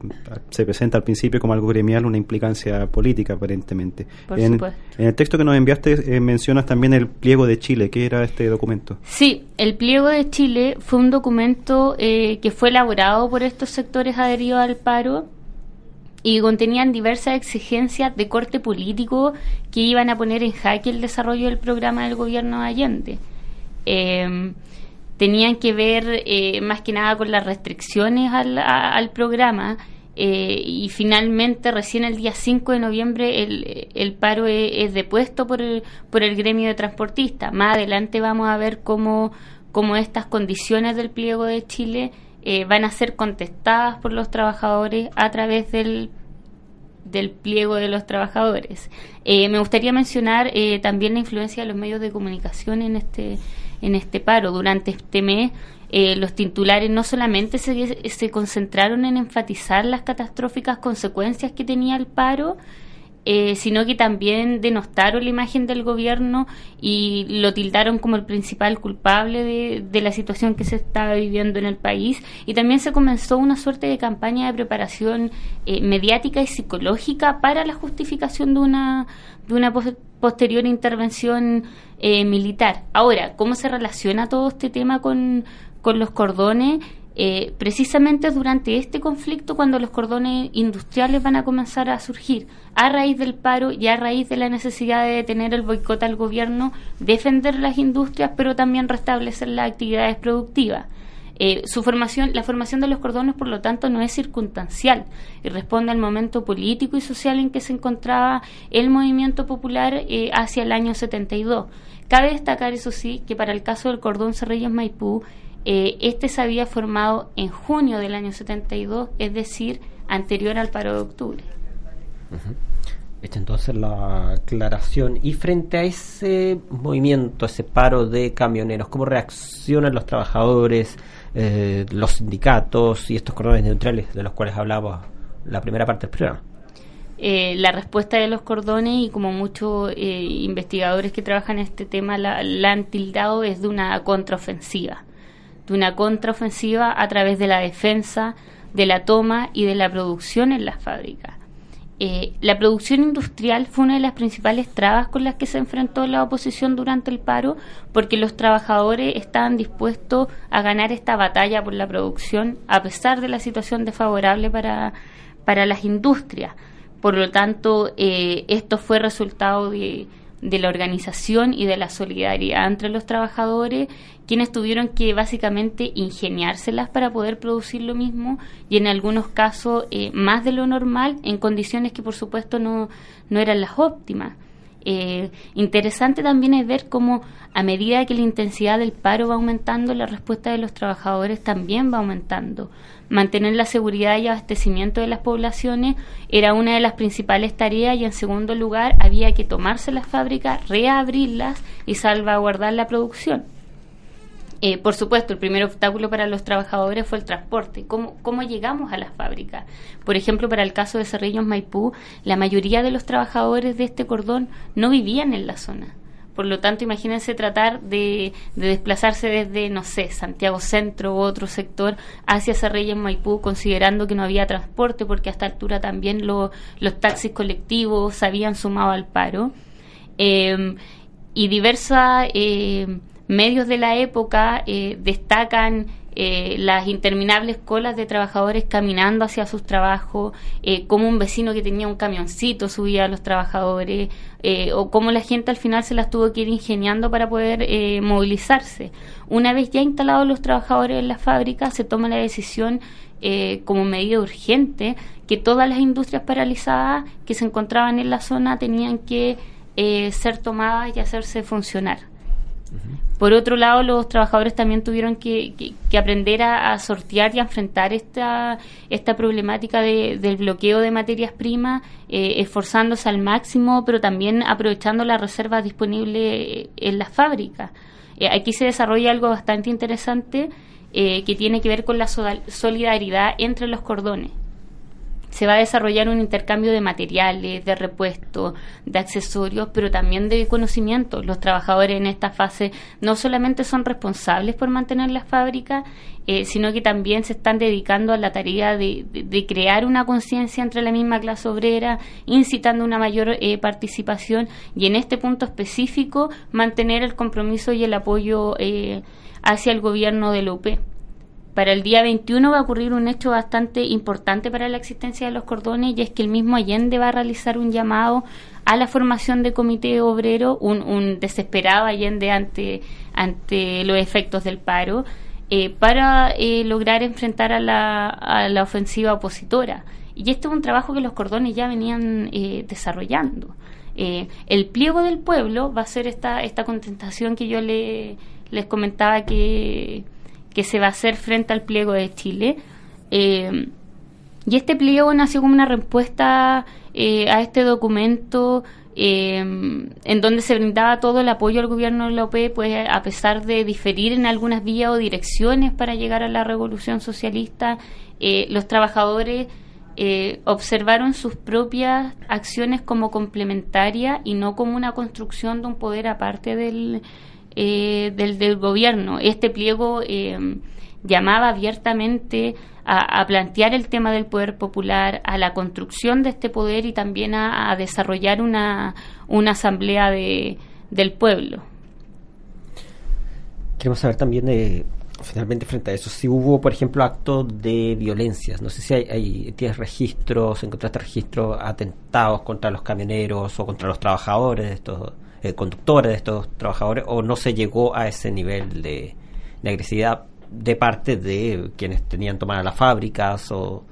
se presenta al principio como algo gremial una implicancia política aparentemente. en, el texto que nos enviaste eh, mencionas también el pliego de Chile. ¿Qué era este documento? Sí, el pliego de Chile fue un documento eh, que fue elaborado por estos sectores adheridos al paro y contenían diversas exigencias de corte político que iban a poner en jaque el desarrollo del programa del gobierno de Allende. Eh, tenían que ver eh, más que nada con las restricciones al, al programa eh, y finalmente recién el día 5 de noviembre el, el paro e, es, depuesto por el, por el gremio de transportistas. Más adelante vamos a ver cómo, cómo estas condiciones del pliego de Chile eh, van a ser contestadas por los trabajadores a través del del pliego de los trabajadores. me gustaría mencionar también la influencia de los medios de comunicación en este en este paro. Durante este mes, eh, los titulares no solamente se, concentraron en enfatizar las catastróficas consecuencias que tenía el paro, eh, sino que también denostaron la imagen del gobierno y lo tildaron como el principal culpable de, la situación que se estaba viviendo en el país. Y también se comenzó una suerte de campaña de preparación eh, mediática y psicológica para la justificación de una, de una posterior intervención eh, militar. Ahora, ¿cómo se relaciona todo este tema con, con los cordones? Eh, precisamente durante este conflicto cuando los cordones industriales van a comenzar a surgir a raíz del paro y a raíz de la necesidad de detener el boicot al gobierno, defender las industrias, pero también restablecer las actividades productivas. Eh, su formación, la formación de los cordones, por lo tanto, no es circunstancial y responde al momento político y social en que se encontraba el movimiento popular eh, hacia el año 72. Cabe destacar, eso sí, que para el caso del cordón Cerrillos Maipú, eh, este se había formado en junio del año 72, es decir, anterior al paro de octubre. Esta entonces la aclaración. Y frente a ese movimiento, ese paro de camioneros, ¿cómo reaccionan los trabajadores, eh, los sindicatos y estos cordones neutrales de los cuales hablaba la primera parte del programa? Eh, la respuesta de los cordones y como muchos investigadores que trabajan en este tema la, la han tildado es de una contraofensiva de una contraofensiva a través de la defensa, de la toma y de la producción en las fábricas. Eh, la producción industrial fue una de las principales trabas con las que se enfrentó la oposición durante el paro, porque los trabajadores estaban dispuestos a ganar esta batalla por la producción a pesar de la situación desfavorable para, para las industrias. Por lo tanto, eh, esto fue resultado de, de la organización y de la solidaridad entre los trabajadores, quienes tuvieron que básicamente ingeniárselas para poder producir lo mismo y en algunos casos eh, más de lo normal en condiciones que por supuesto no, no eran las óptimas. Eh, interesante también es ver cómo a medida que la intensidad del paro va aumentando, la respuesta de los trabajadores también va aumentando. Mantener la seguridad y abastecimiento de las poblaciones era una de las principales tareas y en segundo lugar había que tomarse las fábricas, reabrirlas y salvaguardar la producción. Eh, por supuesto, el primer obstáculo para los trabajadores fue el transporte. ¿Cómo, ¿Cómo llegamos a las fábricas? Por ejemplo, para el caso de Cerrillos Maipú, la mayoría de los trabajadores de este cordón no vivían en la zona. Por lo tanto, imagínense tratar de, desplazarse desde, no sé, Santiago Centro u otro sector hacia Cerrillos Maipú, considerando que no había transporte, porque a esta altura también los taxis colectivos se habían sumado al paro. Eh, y diversas eh, medios de la época eh, destacan eh, las interminables colas de trabajadores caminando hacia sus trabajos, eh, como un vecino que tenía un camioncito subía a los trabajadores, o cómo la gente al final se las tuvo que ir ingeniando para poder movilizarse. Una vez ya instalados los trabajadores en la fábrica, se toma la decisión como medida urgente que todas las industrias paralizadas que se encontraban en la zona tenían que ser tomadas y hacerse funcionar. Por otro lado, los trabajadores también tuvieron que, aprender a, sortear y a enfrentar esta, esta problemática del bloqueo de materias primas, eh, esforzándose al máximo, pero también aprovechando las reservas disponibles en las fábricas. Eh, aquí se desarrolla algo bastante interesante eh, que tiene que ver con la solidaridad entre los cordones se va a desarrollar un intercambio de materiales, de repuestos, de accesorios, pero también de conocimiento. Los trabajadores en esta fase no solamente son responsables por mantener la fábrica, eh, sino que también se están dedicando a la tarea de, crear una conciencia entre la misma clase obrera, incitando una mayor eh, participación y en este punto específico mantener el compromiso y el apoyo eh, hacia el gobierno de la UP. Para el día 21 va a ocurrir un hecho bastante importante para la existencia de los cordones y es que el mismo Allende va a realizar un llamado a la formación de comité obrero, un, desesperado Allende ante, ante los efectos del paro, eh, para eh, lograr enfrentar a la, a la ofensiva opositora. Y este es un trabajo que los cordones ya venían eh, desarrollando. el pliego del pueblo va a ser esta, esta contestación que yo le, les comentaba que que se va a hacer frente al pliego de Chile. Eh, y este pliego nació como una respuesta eh, a este documento eh, en donde se brindaba todo el apoyo al gobierno de OPE, pues a pesar de diferir en algunas vías o direcciones para llegar a la revolución socialista, los trabajadores observaron sus propias acciones como complementarias y no como una construcción de un poder aparte del, eh, del, del, gobierno. Este pliego eh, llamaba abiertamente a, plantear el tema del poder popular, a la construcción de este poder y también a, desarrollar una, una asamblea de, del pueblo. Queremos saber también de finalmente frente a eso, si hubo, por ejemplo, actos de violencia, no sé si hay, tienes registros, encontraste registros, atentados contra los camioneros o contra los trabajadores, de estos eh, conductores de estos trabajadores, o no se llegó a ese nivel de, agresividad de parte de quienes tenían tomadas las fábricas o,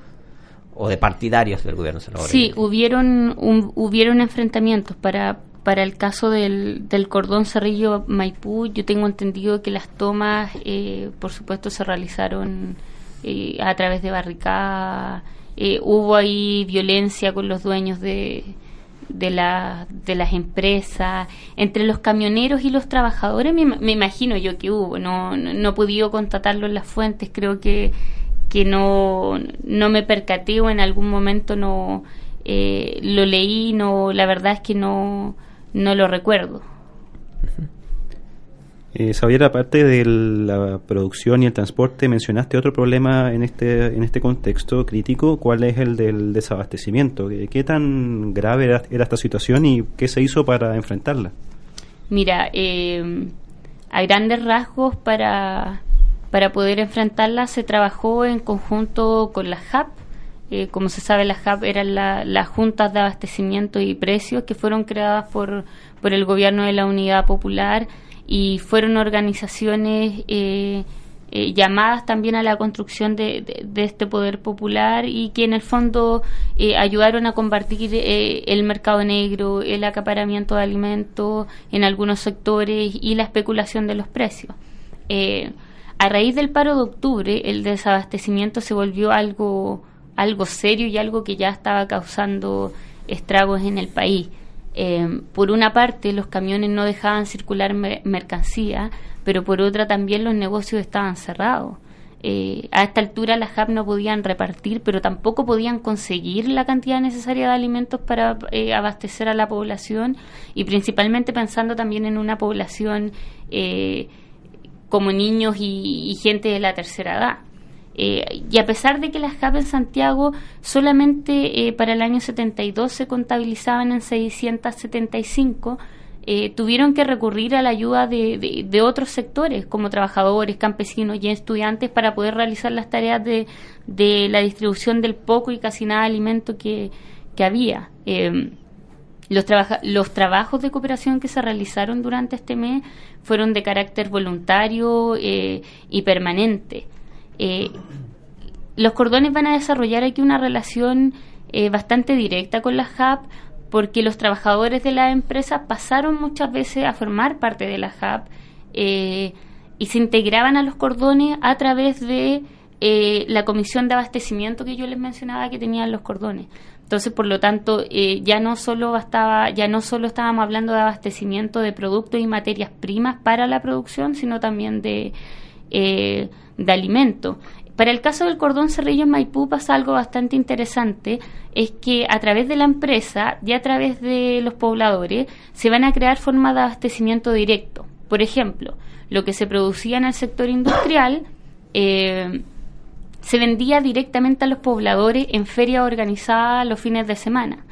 o de partidarios del gobierno. Sí, hubieron, hubieron enfrentamientos para para el caso del, del cordón Cerrillo Maipú, yo tengo entendido que las tomas, eh, por supuesto, se realizaron eh, a través de barricadas. Eh, hubo ahí violencia con los dueños de, de, la, de las empresas. Entre los camioneros y los trabajadores, me, imagino yo que hubo. No, no, he podido constatarlo en las fuentes. Creo que, que no, no me percaté o en algún momento no lo leí. no La verdad es que no no lo recuerdo. Eh, Xavier, aparte de la producción y el transporte, mencionaste otro problema en este, en este contexto crítico. ¿Cuál es el del desabastecimiento? ¿Qué, tan grave era, esta situación y qué se hizo para enfrentarla? Mira, eh, a grandes rasgos para, para poder enfrentarla se trabajó en conjunto con la JAP, eh, como se sabe, las HAP eran las juntas de abastecimiento y precios que fueron creadas por, por el gobierno de la Unidad Popular y fueron organizaciones eh, eh, llamadas también a la construcción de, este poder popular y que en el fondo ayudaron a combatir el mercado negro, el acaparamiento de alimentos en algunos sectores y la especulación de los precios. a raíz del paro de octubre, el desabastecimiento se volvió algo algo serio y algo que ya estaba causando estragos en el país. Eh, por una parte, los camiones no dejaban circular mercancía, pero por otra también los negocios estaban cerrados. Eh, a esta altura las HAP no podían repartir, pero tampoco podían conseguir la cantidad necesaria de alimentos para eh, abastecer a la población y principalmente pensando también en una población como niños y gente de la tercera edad. Eh, y a pesar de que las CAP en Santiago solamente eh, para el año 72 se contabilizaban en 675, eh, tuvieron que recurrir a la ayuda de, de, otros sectores, como trabajadores, campesinos y estudiantes, para poder realizar las tareas de, de la distribución del poco y casi nada de alimento que, había. Los, los, trabajos de cooperación que se realizaron durante este mes fueron de carácter voluntario y permanente. Eh, los cordones van a desarrollar aquí una relación eh, bastante directa con la HAP porque los trabajadores de la empresa pasaron muchas veces a formar parte de la HAP eh, y se integraban a los cordones a través de la comisión de abastecimiento que yo les mencionaba que tenían los cordones. Entonces, por lo tanto, ya no solo bastaba, ya no solo estábamos hablando de abastecimiento de productos y materias primas para la producción, sino también de de alimento. Para el caso del cordón Cerrillo en Maipú pasa algo bastante interesante, es que a través de la empresa y a través de los pobladores se van a crear formas de abastecimiento directo. Por ejemplo, lo que se producía en el sector industrial eh, se vendía directamente a los pobladores en ferias organizadas los fines de semana.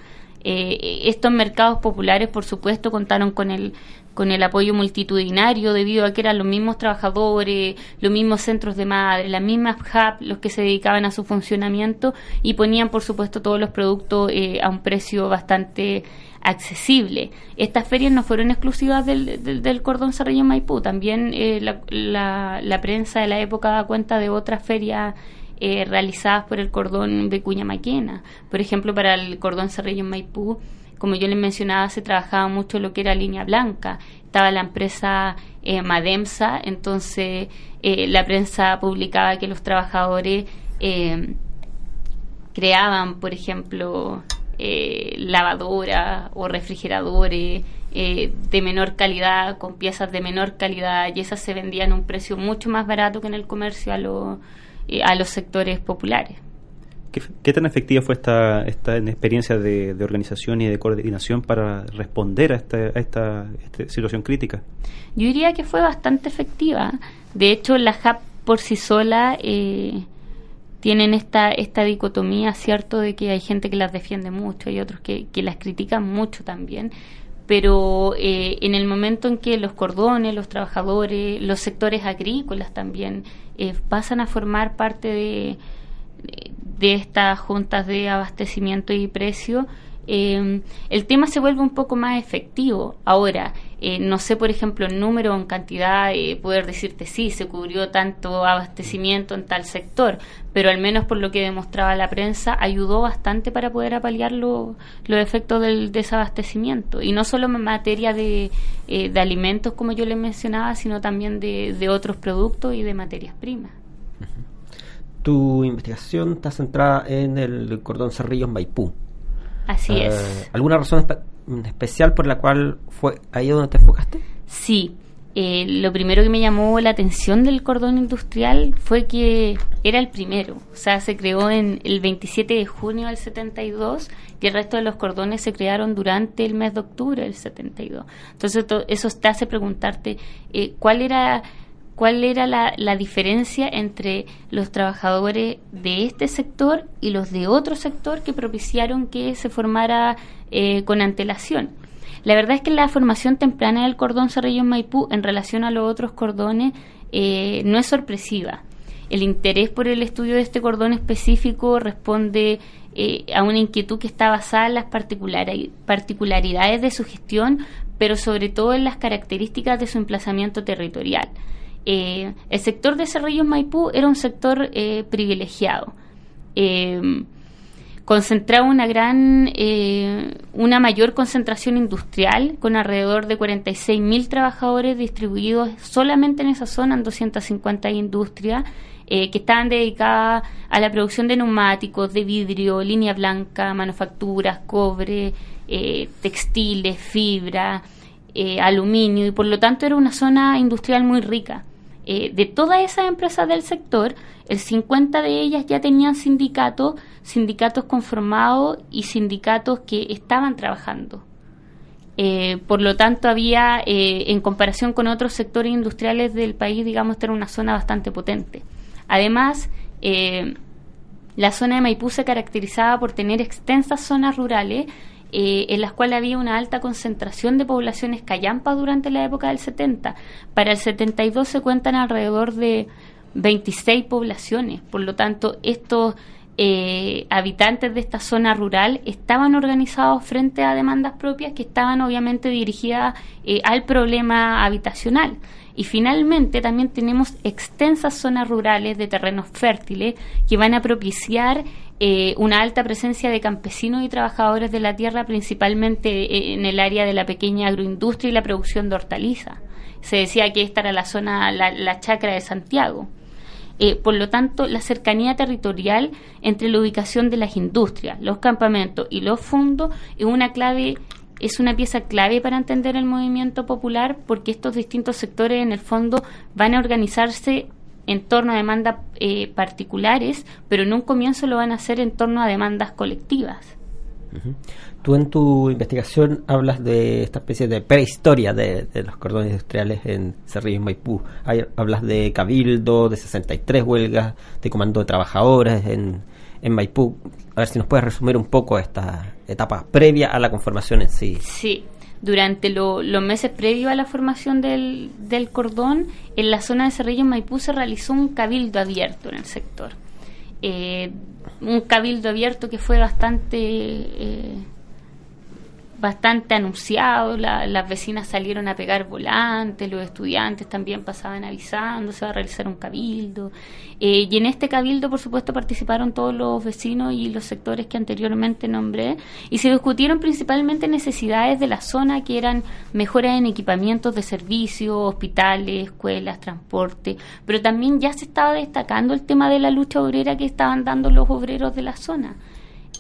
Eh, estos mercados populares, por supuesto, contaron con el con el apoyo multitudinario debido a que eran los mismos trabajadores, los mismos centros de madre, las mismas hub los que se dedicaban a su funcionamiento y ponían, por supuesto, todos los productos eh, a un precio bastante accesible. Estas ferias no fueron exclusivas del, del, cordón Cerrillo Maipú, también eh, la, la, prensa de la época da cuenta de otras ferias eh, realizadas por el cordón Vicuña Maquena. Por ejemplo, para el cordón Cerrillo Maipú como yo les mencionaba, se trabajaba mucho lo que era línea blanca. Estaba la empresa eh, Mademsa, entonces eh, la prensa publicaba que los trabajadores eh, creaban, por ejemplo, lavadoras o refrigeradores de menor calidad, con piezas de menor calidad, y esas se vendían a un precio mucho más barato que en el comercio a, a los sectores populares. ¿Qué, tan efectiva fue esta, esta experiencia de, organización y de coordinación para responder a esta, esta, situación crítica? Yo diría que fue bastante efectiva. De hecho, la JAP por sí sola eh, tienen esta, esta dicotomía, ¿cierto?, de que hay gente que las defiende mucho y otros que, que las critican mucho también. Pero eh, en el momento en que los cordones, los trabajadores, los sectores agrícolas también eh, pasan a formar parte de de estas juntas de abastecimiento y precio, eh, el tema se vuelve un poco más efectivo. Ahora, eh, no sé, por ejemplo, en número o en cantidad, eh, poder decirte sí, se cubrió tanto abastecimiento en tal sector, pero al menos por lo que demostraba la prensa, ayudó bastante para poder apalear los efectos del desabastecimiento. Y no solo en materia de, de alimentos, como yo le mencionaba, sino también de, de otros productos y de materias primas tu investigación está centrada en el cordón Cerrillos Maipú. Así eh, es. ¿Alguna razón especial por la cual fue ahí donde te enfocaste? Sí. Eh, lo primero que me llamó la atención del cordón industrial fue que era el primero, o sea, se creó en el 27 de junio del 72 y el resto de los cordones se crearon durante el mes de octubre del 72. Entonces eso te hace preguntarte eh, cuál era cuál era la, diferencia entre los trabajadores de este sector y los de otro sector que propiciaron que se formara eh, con antelación. La verdad es que la formación temprana del cordón Cerrillo Maipú en relación a los otros cordones eh, no es sorpresiva. El interés por el estudio de este cordón específico responde eh, a una inquietud que está basada en las particularidades de su gestión, pero sobre todo en las características de su emplazamiento territorial. Eh, el sector de Cerrillos Maipú era un sector eh, privilegiado. Eh, concentraba una gran, una mayor concentración industrial con alrededor de 46.000 trabajadores distribuidos solamente en esa zona, en 250 industrias, que estaban dedicadas a la producción de neumáticos, de vidrio, línea blanca, manufacturas, cobre, textiles, fibra, aluminio, y por lo tanto era una zona industrial muy rica. Eh, de todas esas empresas del sector, el 50 de ellas ya tenían sindicatos, sindicatos conformados y sindicatos que estaban trabajando. Eh, por lo tanto, había, eh, en comparación con otros sectores industriales del país, digamos, era una zona bastante potente. Además, la zona de Maipú se caracterizaba por tener extensas zonas rurales eh, en las cuales había una alta concentración de poblaciones callampas durante la época del 70. Para el 72 se cuentan alrededor de 26 poblaciones, por lo tanto estos eh, habitantes de esta zona rural estaban organizados frente a demandas propias que estaban obviamente dirigidas eh, al problema habitacional. Y finalmente también tenemos extensas zonas rurales de terrenos fértiles que van a propiciar eh, una alta presencia de campesinos y trabajadores de la tierra, principalmente eh, en el área de la pequeña agroindustria y la producción de hortalizas. Se decía que esta era la zona, la, chacra de Santiago. Eh, por lo tanto, la cercanía territorial entre la ubicación de las industrias, los campamentos y los fondos es una clave es una pieza clave para entender el movimiento popular porque estos distintos sectores en el fondo van a organizarse en torno a demandas eh, particulares, pero en un comienzo lo van a hacer en torno a demandas colectivas. Tú en tu investigación hablas de esta especie de prehistoria de, los cordones industriales en Cerrillo y Maipú. hablas de cabildo, de 63 huelgas, de comando de trabajadores en, en Maipú. A ver si nos puedes resumir un poco esta etapa previa a la conformación en sí. Sí, durante los meses previos a la formación del, del, cordón, en la zona de Cerrillo Maipú se realizó un cabildo abierto en el sector. Eh, un cabildo abierto que fue bastante eh, bastante anunciado, las vecinas salieron a pegar volantes, los estudiantes también pasaban avisando, se va a realizar un cabildo. Eh, y en este cabildo, por supuesto, participaron todos los vecinos y los sectores que anteriormente nombré, y se discutieron principalmente necesidades de la zona, que eran mejoras en equipamientos de servicio, hospitales, escuelas, transporte, pero también ya se estaba destacando el tema de la lucha obrera que estaban dando los obreros de la zona.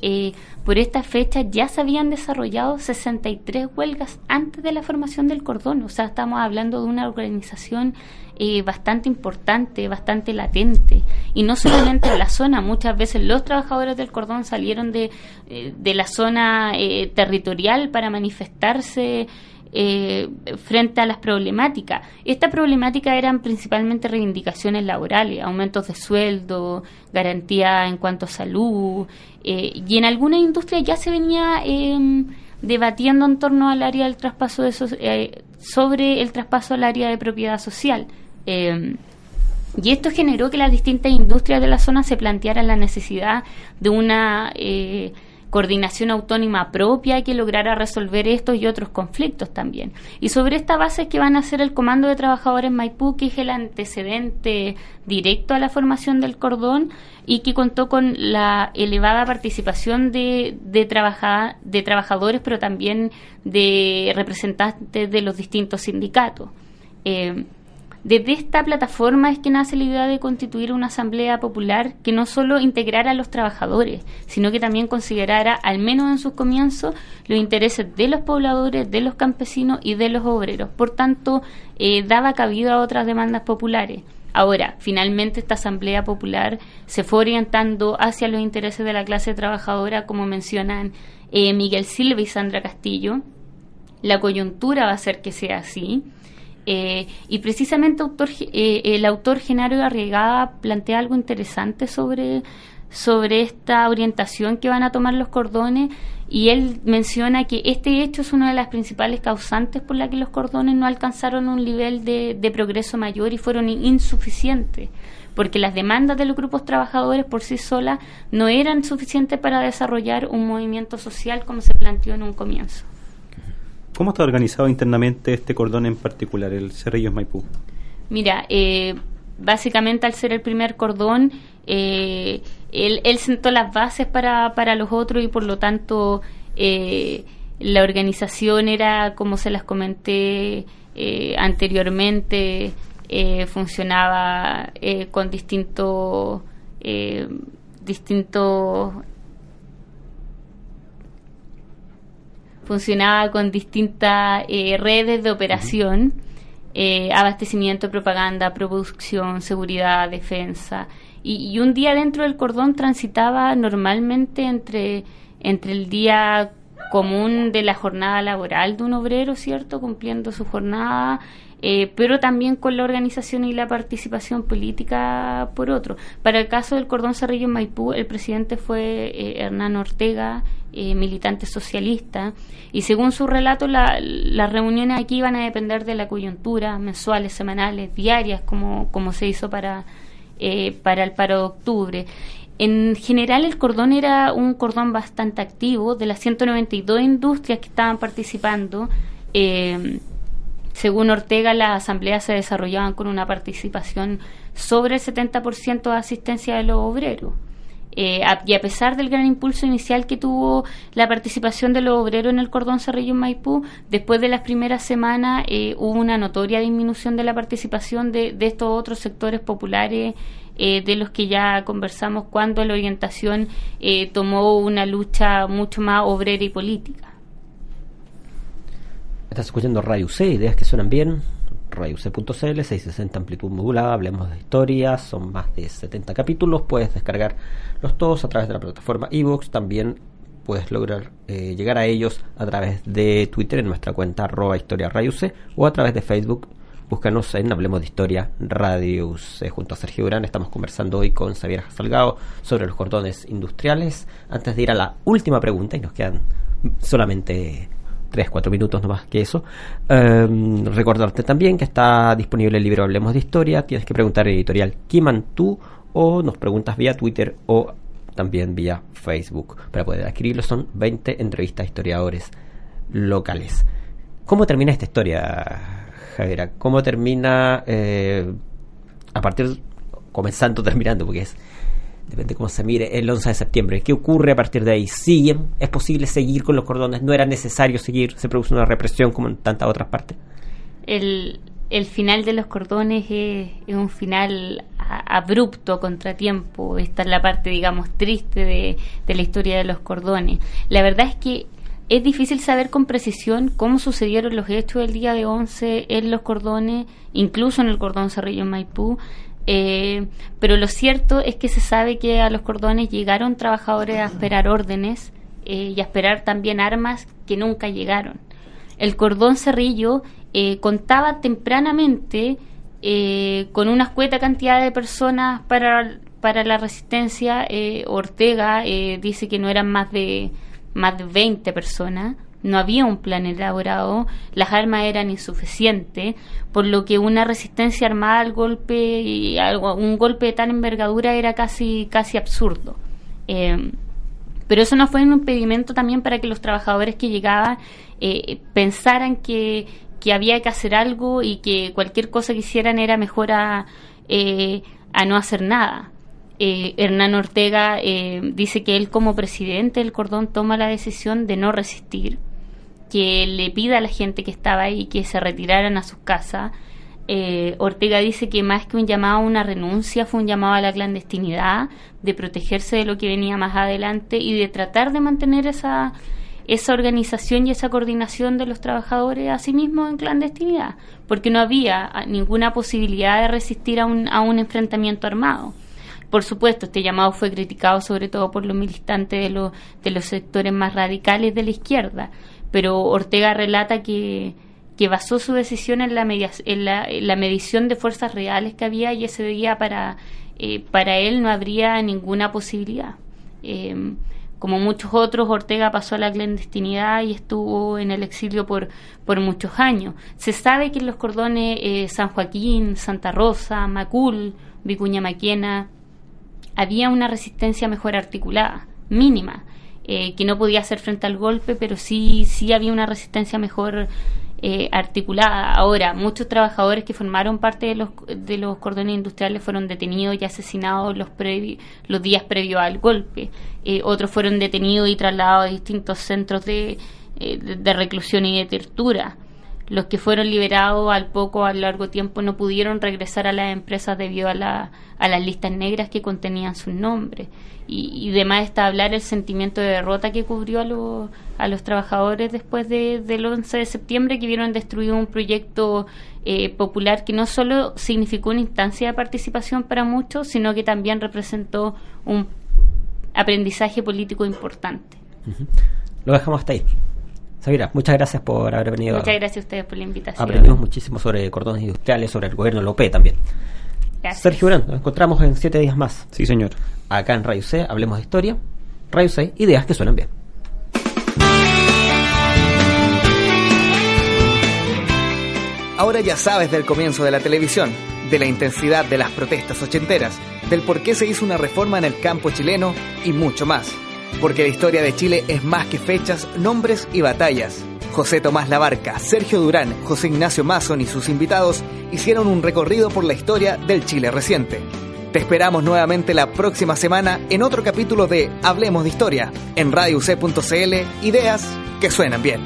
Eh, por esta fecha ya se habían desarrollado 63 huelgas antes de la formación del cordón. O sea, estamos hablando de una organización eh, bastante importante, bastante latente. Y no solamente en la zona, muchas veces los trabajadores del cordón salieron de, eh, de la zona territorial para manifestarse eh, frente a las problemáticas. Esta problemática eran principalmente reivindicaciones laborales, aumentos de sueldo, garantía en cuanto a salud, eh, y en algunas industrias ya se venía em, debatiendo en torno al área del traspaso de eh, sobre el traspaso al área de propiedad social. Em, y esto generó que las distintas industrias de la zona se plantearan la necesidad de una eh, coordinación autónoma propia que lograra resolver estos y otros conflictos también. Y sobre esta base es que van a ser el Comando de Trabajadores Maipú, que es el antecedente directo a la formación del cordón y que contó con la elevada participación de, de, de trabajadores, pero también de representantes de los distintos sindicatos. Eh, desde esta plataforma es que nace la idea de constituir una asamblea popular que no solo integrara a los trabajadores, sino que también considerara, al menos en sus comienzos, los intereses de los pobladores, de los campesinos y de los obreros. Por tanto, eh, daba cabida a otras demandas populares. Ahora, finalmente esta Asamblea Popular se fue orientando hacia los intereses de la clase trabajadora, como mencionan eh, Miguel Silva y Sandra Castillo. La coyuntura va a ser que sea así. Eh, y precisamente autor, eh, el autor Genaro Arriagada plantea algo interesante sobre, sobre esta orientación que van a tomar los cordones y él menciona que este hecho es una de las principales causantes por la que los cordones no alcanzaron un nivel de, de progreso mayor y fueron insuficientes porque las demandas de los grupos trabajadores por sí solas no eran suficientes para desarrollar un movimiento social como se planteó en un comienzo. ¿Cómo está organizado internamente este cordón en particular, el Cerrillos Maipú? Mira, eh, básicamente al ser el primer cordón, eh, él, sentó las bases para, para los otros y por lo tanto eh, la organización era, como se las comenté anteriormente, funcionaba con distintos distintos funcionaba con distintas eh, redes de operación, eh, abastecimiento, propaganda, producción, seguridad, defensa. Y, un día dentro del cordón transitaba normalmente entre, entre el día común de la jornada laboral de un obrero, ¿cierto? Cumpliendo su jornada, eh, pero también con la organización y la participación política por otro. Para el caso del cordón Cerrillo en Maipú, el presidente fue Hernán Ortega, eh, militante socialista, y según su relato, las reuniones aquí iban a depender de la coyuntura, mensuales, semanales, diarias, como, como se hizo para, eh, para el paro de octubre. En general, el cordón era un cordón bastante activo. De las 192 industrias que estaban participando, eh, según Ortega, las asambleas se desarrollaban con una participación sobre el 70% de asistencia de los obreros. Eh, y a pesar del gran impulso inicial que tuvo la participación de los obreros en el cordón Cerrillo en Maipú, después de las primeras semanas eh, hubo una notoria disminución de la participación de, estos otros sectores populares eh, de los que ya conversamos cuando la orientación tomó una lucha mucho más obrera y política. Estás escuchando Radio C, ideas que suenan bien. Radiuc.cl, 660 amplitud modulada, hablemos de historias, son más de 70 capítulos, puedes descargar los todos a través de la plataforma ebooks, también puedes lograr eh, llegar a ellos a través de Twitter en nuestra cuenta arroba historia o a través de Facebook. Búscanos en Hablemos de Historia Radio junto a Sergio Durán estamos conversando hoy con Xavier Salgado sobre los cordones industriales. Antes de ir a la última pregunta y nos quedan solamente 3, 4 minutos, no más que eso. Em, recordarte también que está disponible el libro Hablemos de Historia. Tienes que preguntar en editorial tú o nos preguntas vía Twitter o también vía Facebook. Para poder adquirirlo son 20 entrevistas a historiadores locales. ¿Cómo termina esta historia, Javiera? ¿Cómo termina eh, a partir, comenzando, terminando? Porque es depende cómo se mire, el 11 de septiembre. ¿Qué ocurre a partir de ahí? ¿Siguen? ¿Es posible seguir con los cordones? ¿No era necesario seguir? ¿Se produce una represión como en tantas otras partes? El, el final de los cordones es, un final abrupto, contratiempo. Esta es la parte, digamos, triste de, de la historia de los cordones. La verdad es que es difícil saber con precisión cómo sucedieron los hechos del día de 11 en los cordones, incluso en el cordón Cerrillo Maipú. Eh, pero lo cierto es que se sabe que a los cordones llegaron trabajadores a esperar órdenes eh, y a esperar también armas que nunca llegaron. El cordón Cerrillo eh, contaba tempranamente con una escueta cantidad de personas para, para la resistencia. Ortega dice que no eran más de más de 20 personas, no había un plan elaborado, las armas eran insuficientes, por lo que una resistencia armada al golpe y un golpe de tal envergadura era casi, casi absurdo. Eh, pero eso no fue un impedimento también para que los trabajadores que llegaban eh, pensaran que, que, había que hacer algo y que cualquier cosa que hicieran era mejor a, eh, a no hacer nada eh, Hernán Ortega eh, dice que él como presidente del cordón toma la decisión de no resistir, que le pida a la gente que estaba ahí que se retiraran a sus casas. Eh, Ortega dice que más que un llamado a una renuncia fue un llamado a la clandestinidad, de protegerse de lo que venía más adelante y de tratar de mantener esa, esa organización y esa coordinación de los trabajadores a sí mismos en clandestinidad, porque no había ninguna posibilidad de resistir a un, a un enfrentamiento armado. Por supuesto, este llamado fue criticado sobre todo por los militantes de, los de los sectores más radicales de la izquierda, pero Ortega relata que, que basó su decisión en la, en, la, medición de fuerzas reales que había y ese día para, eh, para él no habría ninguna posibilidad. Eh, como muchos otros, Ortega pasó a la clandestinidad y estuvo en el exilio por, por muchos años. Se sabe que en los cordones eh, San Joaquín, Santa Rosa, Macul, Vicuña Maquena, había una resistencia mejor articulada, mínima, eh, que no podía hacer frente al golpe, pero sí, sí había una resistencia mejor eh, articulada. Ahora, muchos trabajadores que formaron parte de los, de los cordones industriales fueron detenidos y asesinados los, los días previos al golpe. Eh, otros fueron detenidos y trasladados a distintos centros de, de reclusión y de tortura. Los que fueron liberados al poco, a largo tiempo, no pudieron regresar a las empresas debido a, la, a las listas negras que contenían sus nombres. Y, y demás está hablar el sentimiento de derrota que cubrió a, los a los trabajadores después de, del 11 de septiembre, que vieron destruido un proyecto eh, popular que no solo significó una instancia de participación para muchos, sino que también representó un aprendizaje político importante. Lo dejamos hasta ahí. Sabira, muchas gracias por haber venido. Muchas gracias a ustedes por la invitación. Aprendimos muchísimo sobre cordones industriales, sobre el gobierno López también. Sergio Urán, nos encontramos en siete días más. Sí, señor. Acá en Radio C, hablemos de historia. Radio C, ideas que suenan bien. Ahora ya sabes del comienzo de la televisión, de la intensidad de las protestas ochenteras, del por qué se hizo una reforma en el campo chileno y mucho más porque la historia de Chile es más que fechas, nombres y batallas. José Tomás Labarca, Sergio Durán, José Ignacio Mason y sus invitados hicieron un recorrido por la historia del Chile reciente. Te esperamos nuevamente la próxima semana en otro capítulo de Hablemos de Historia, en radioc.cl, ideas que suenan bien.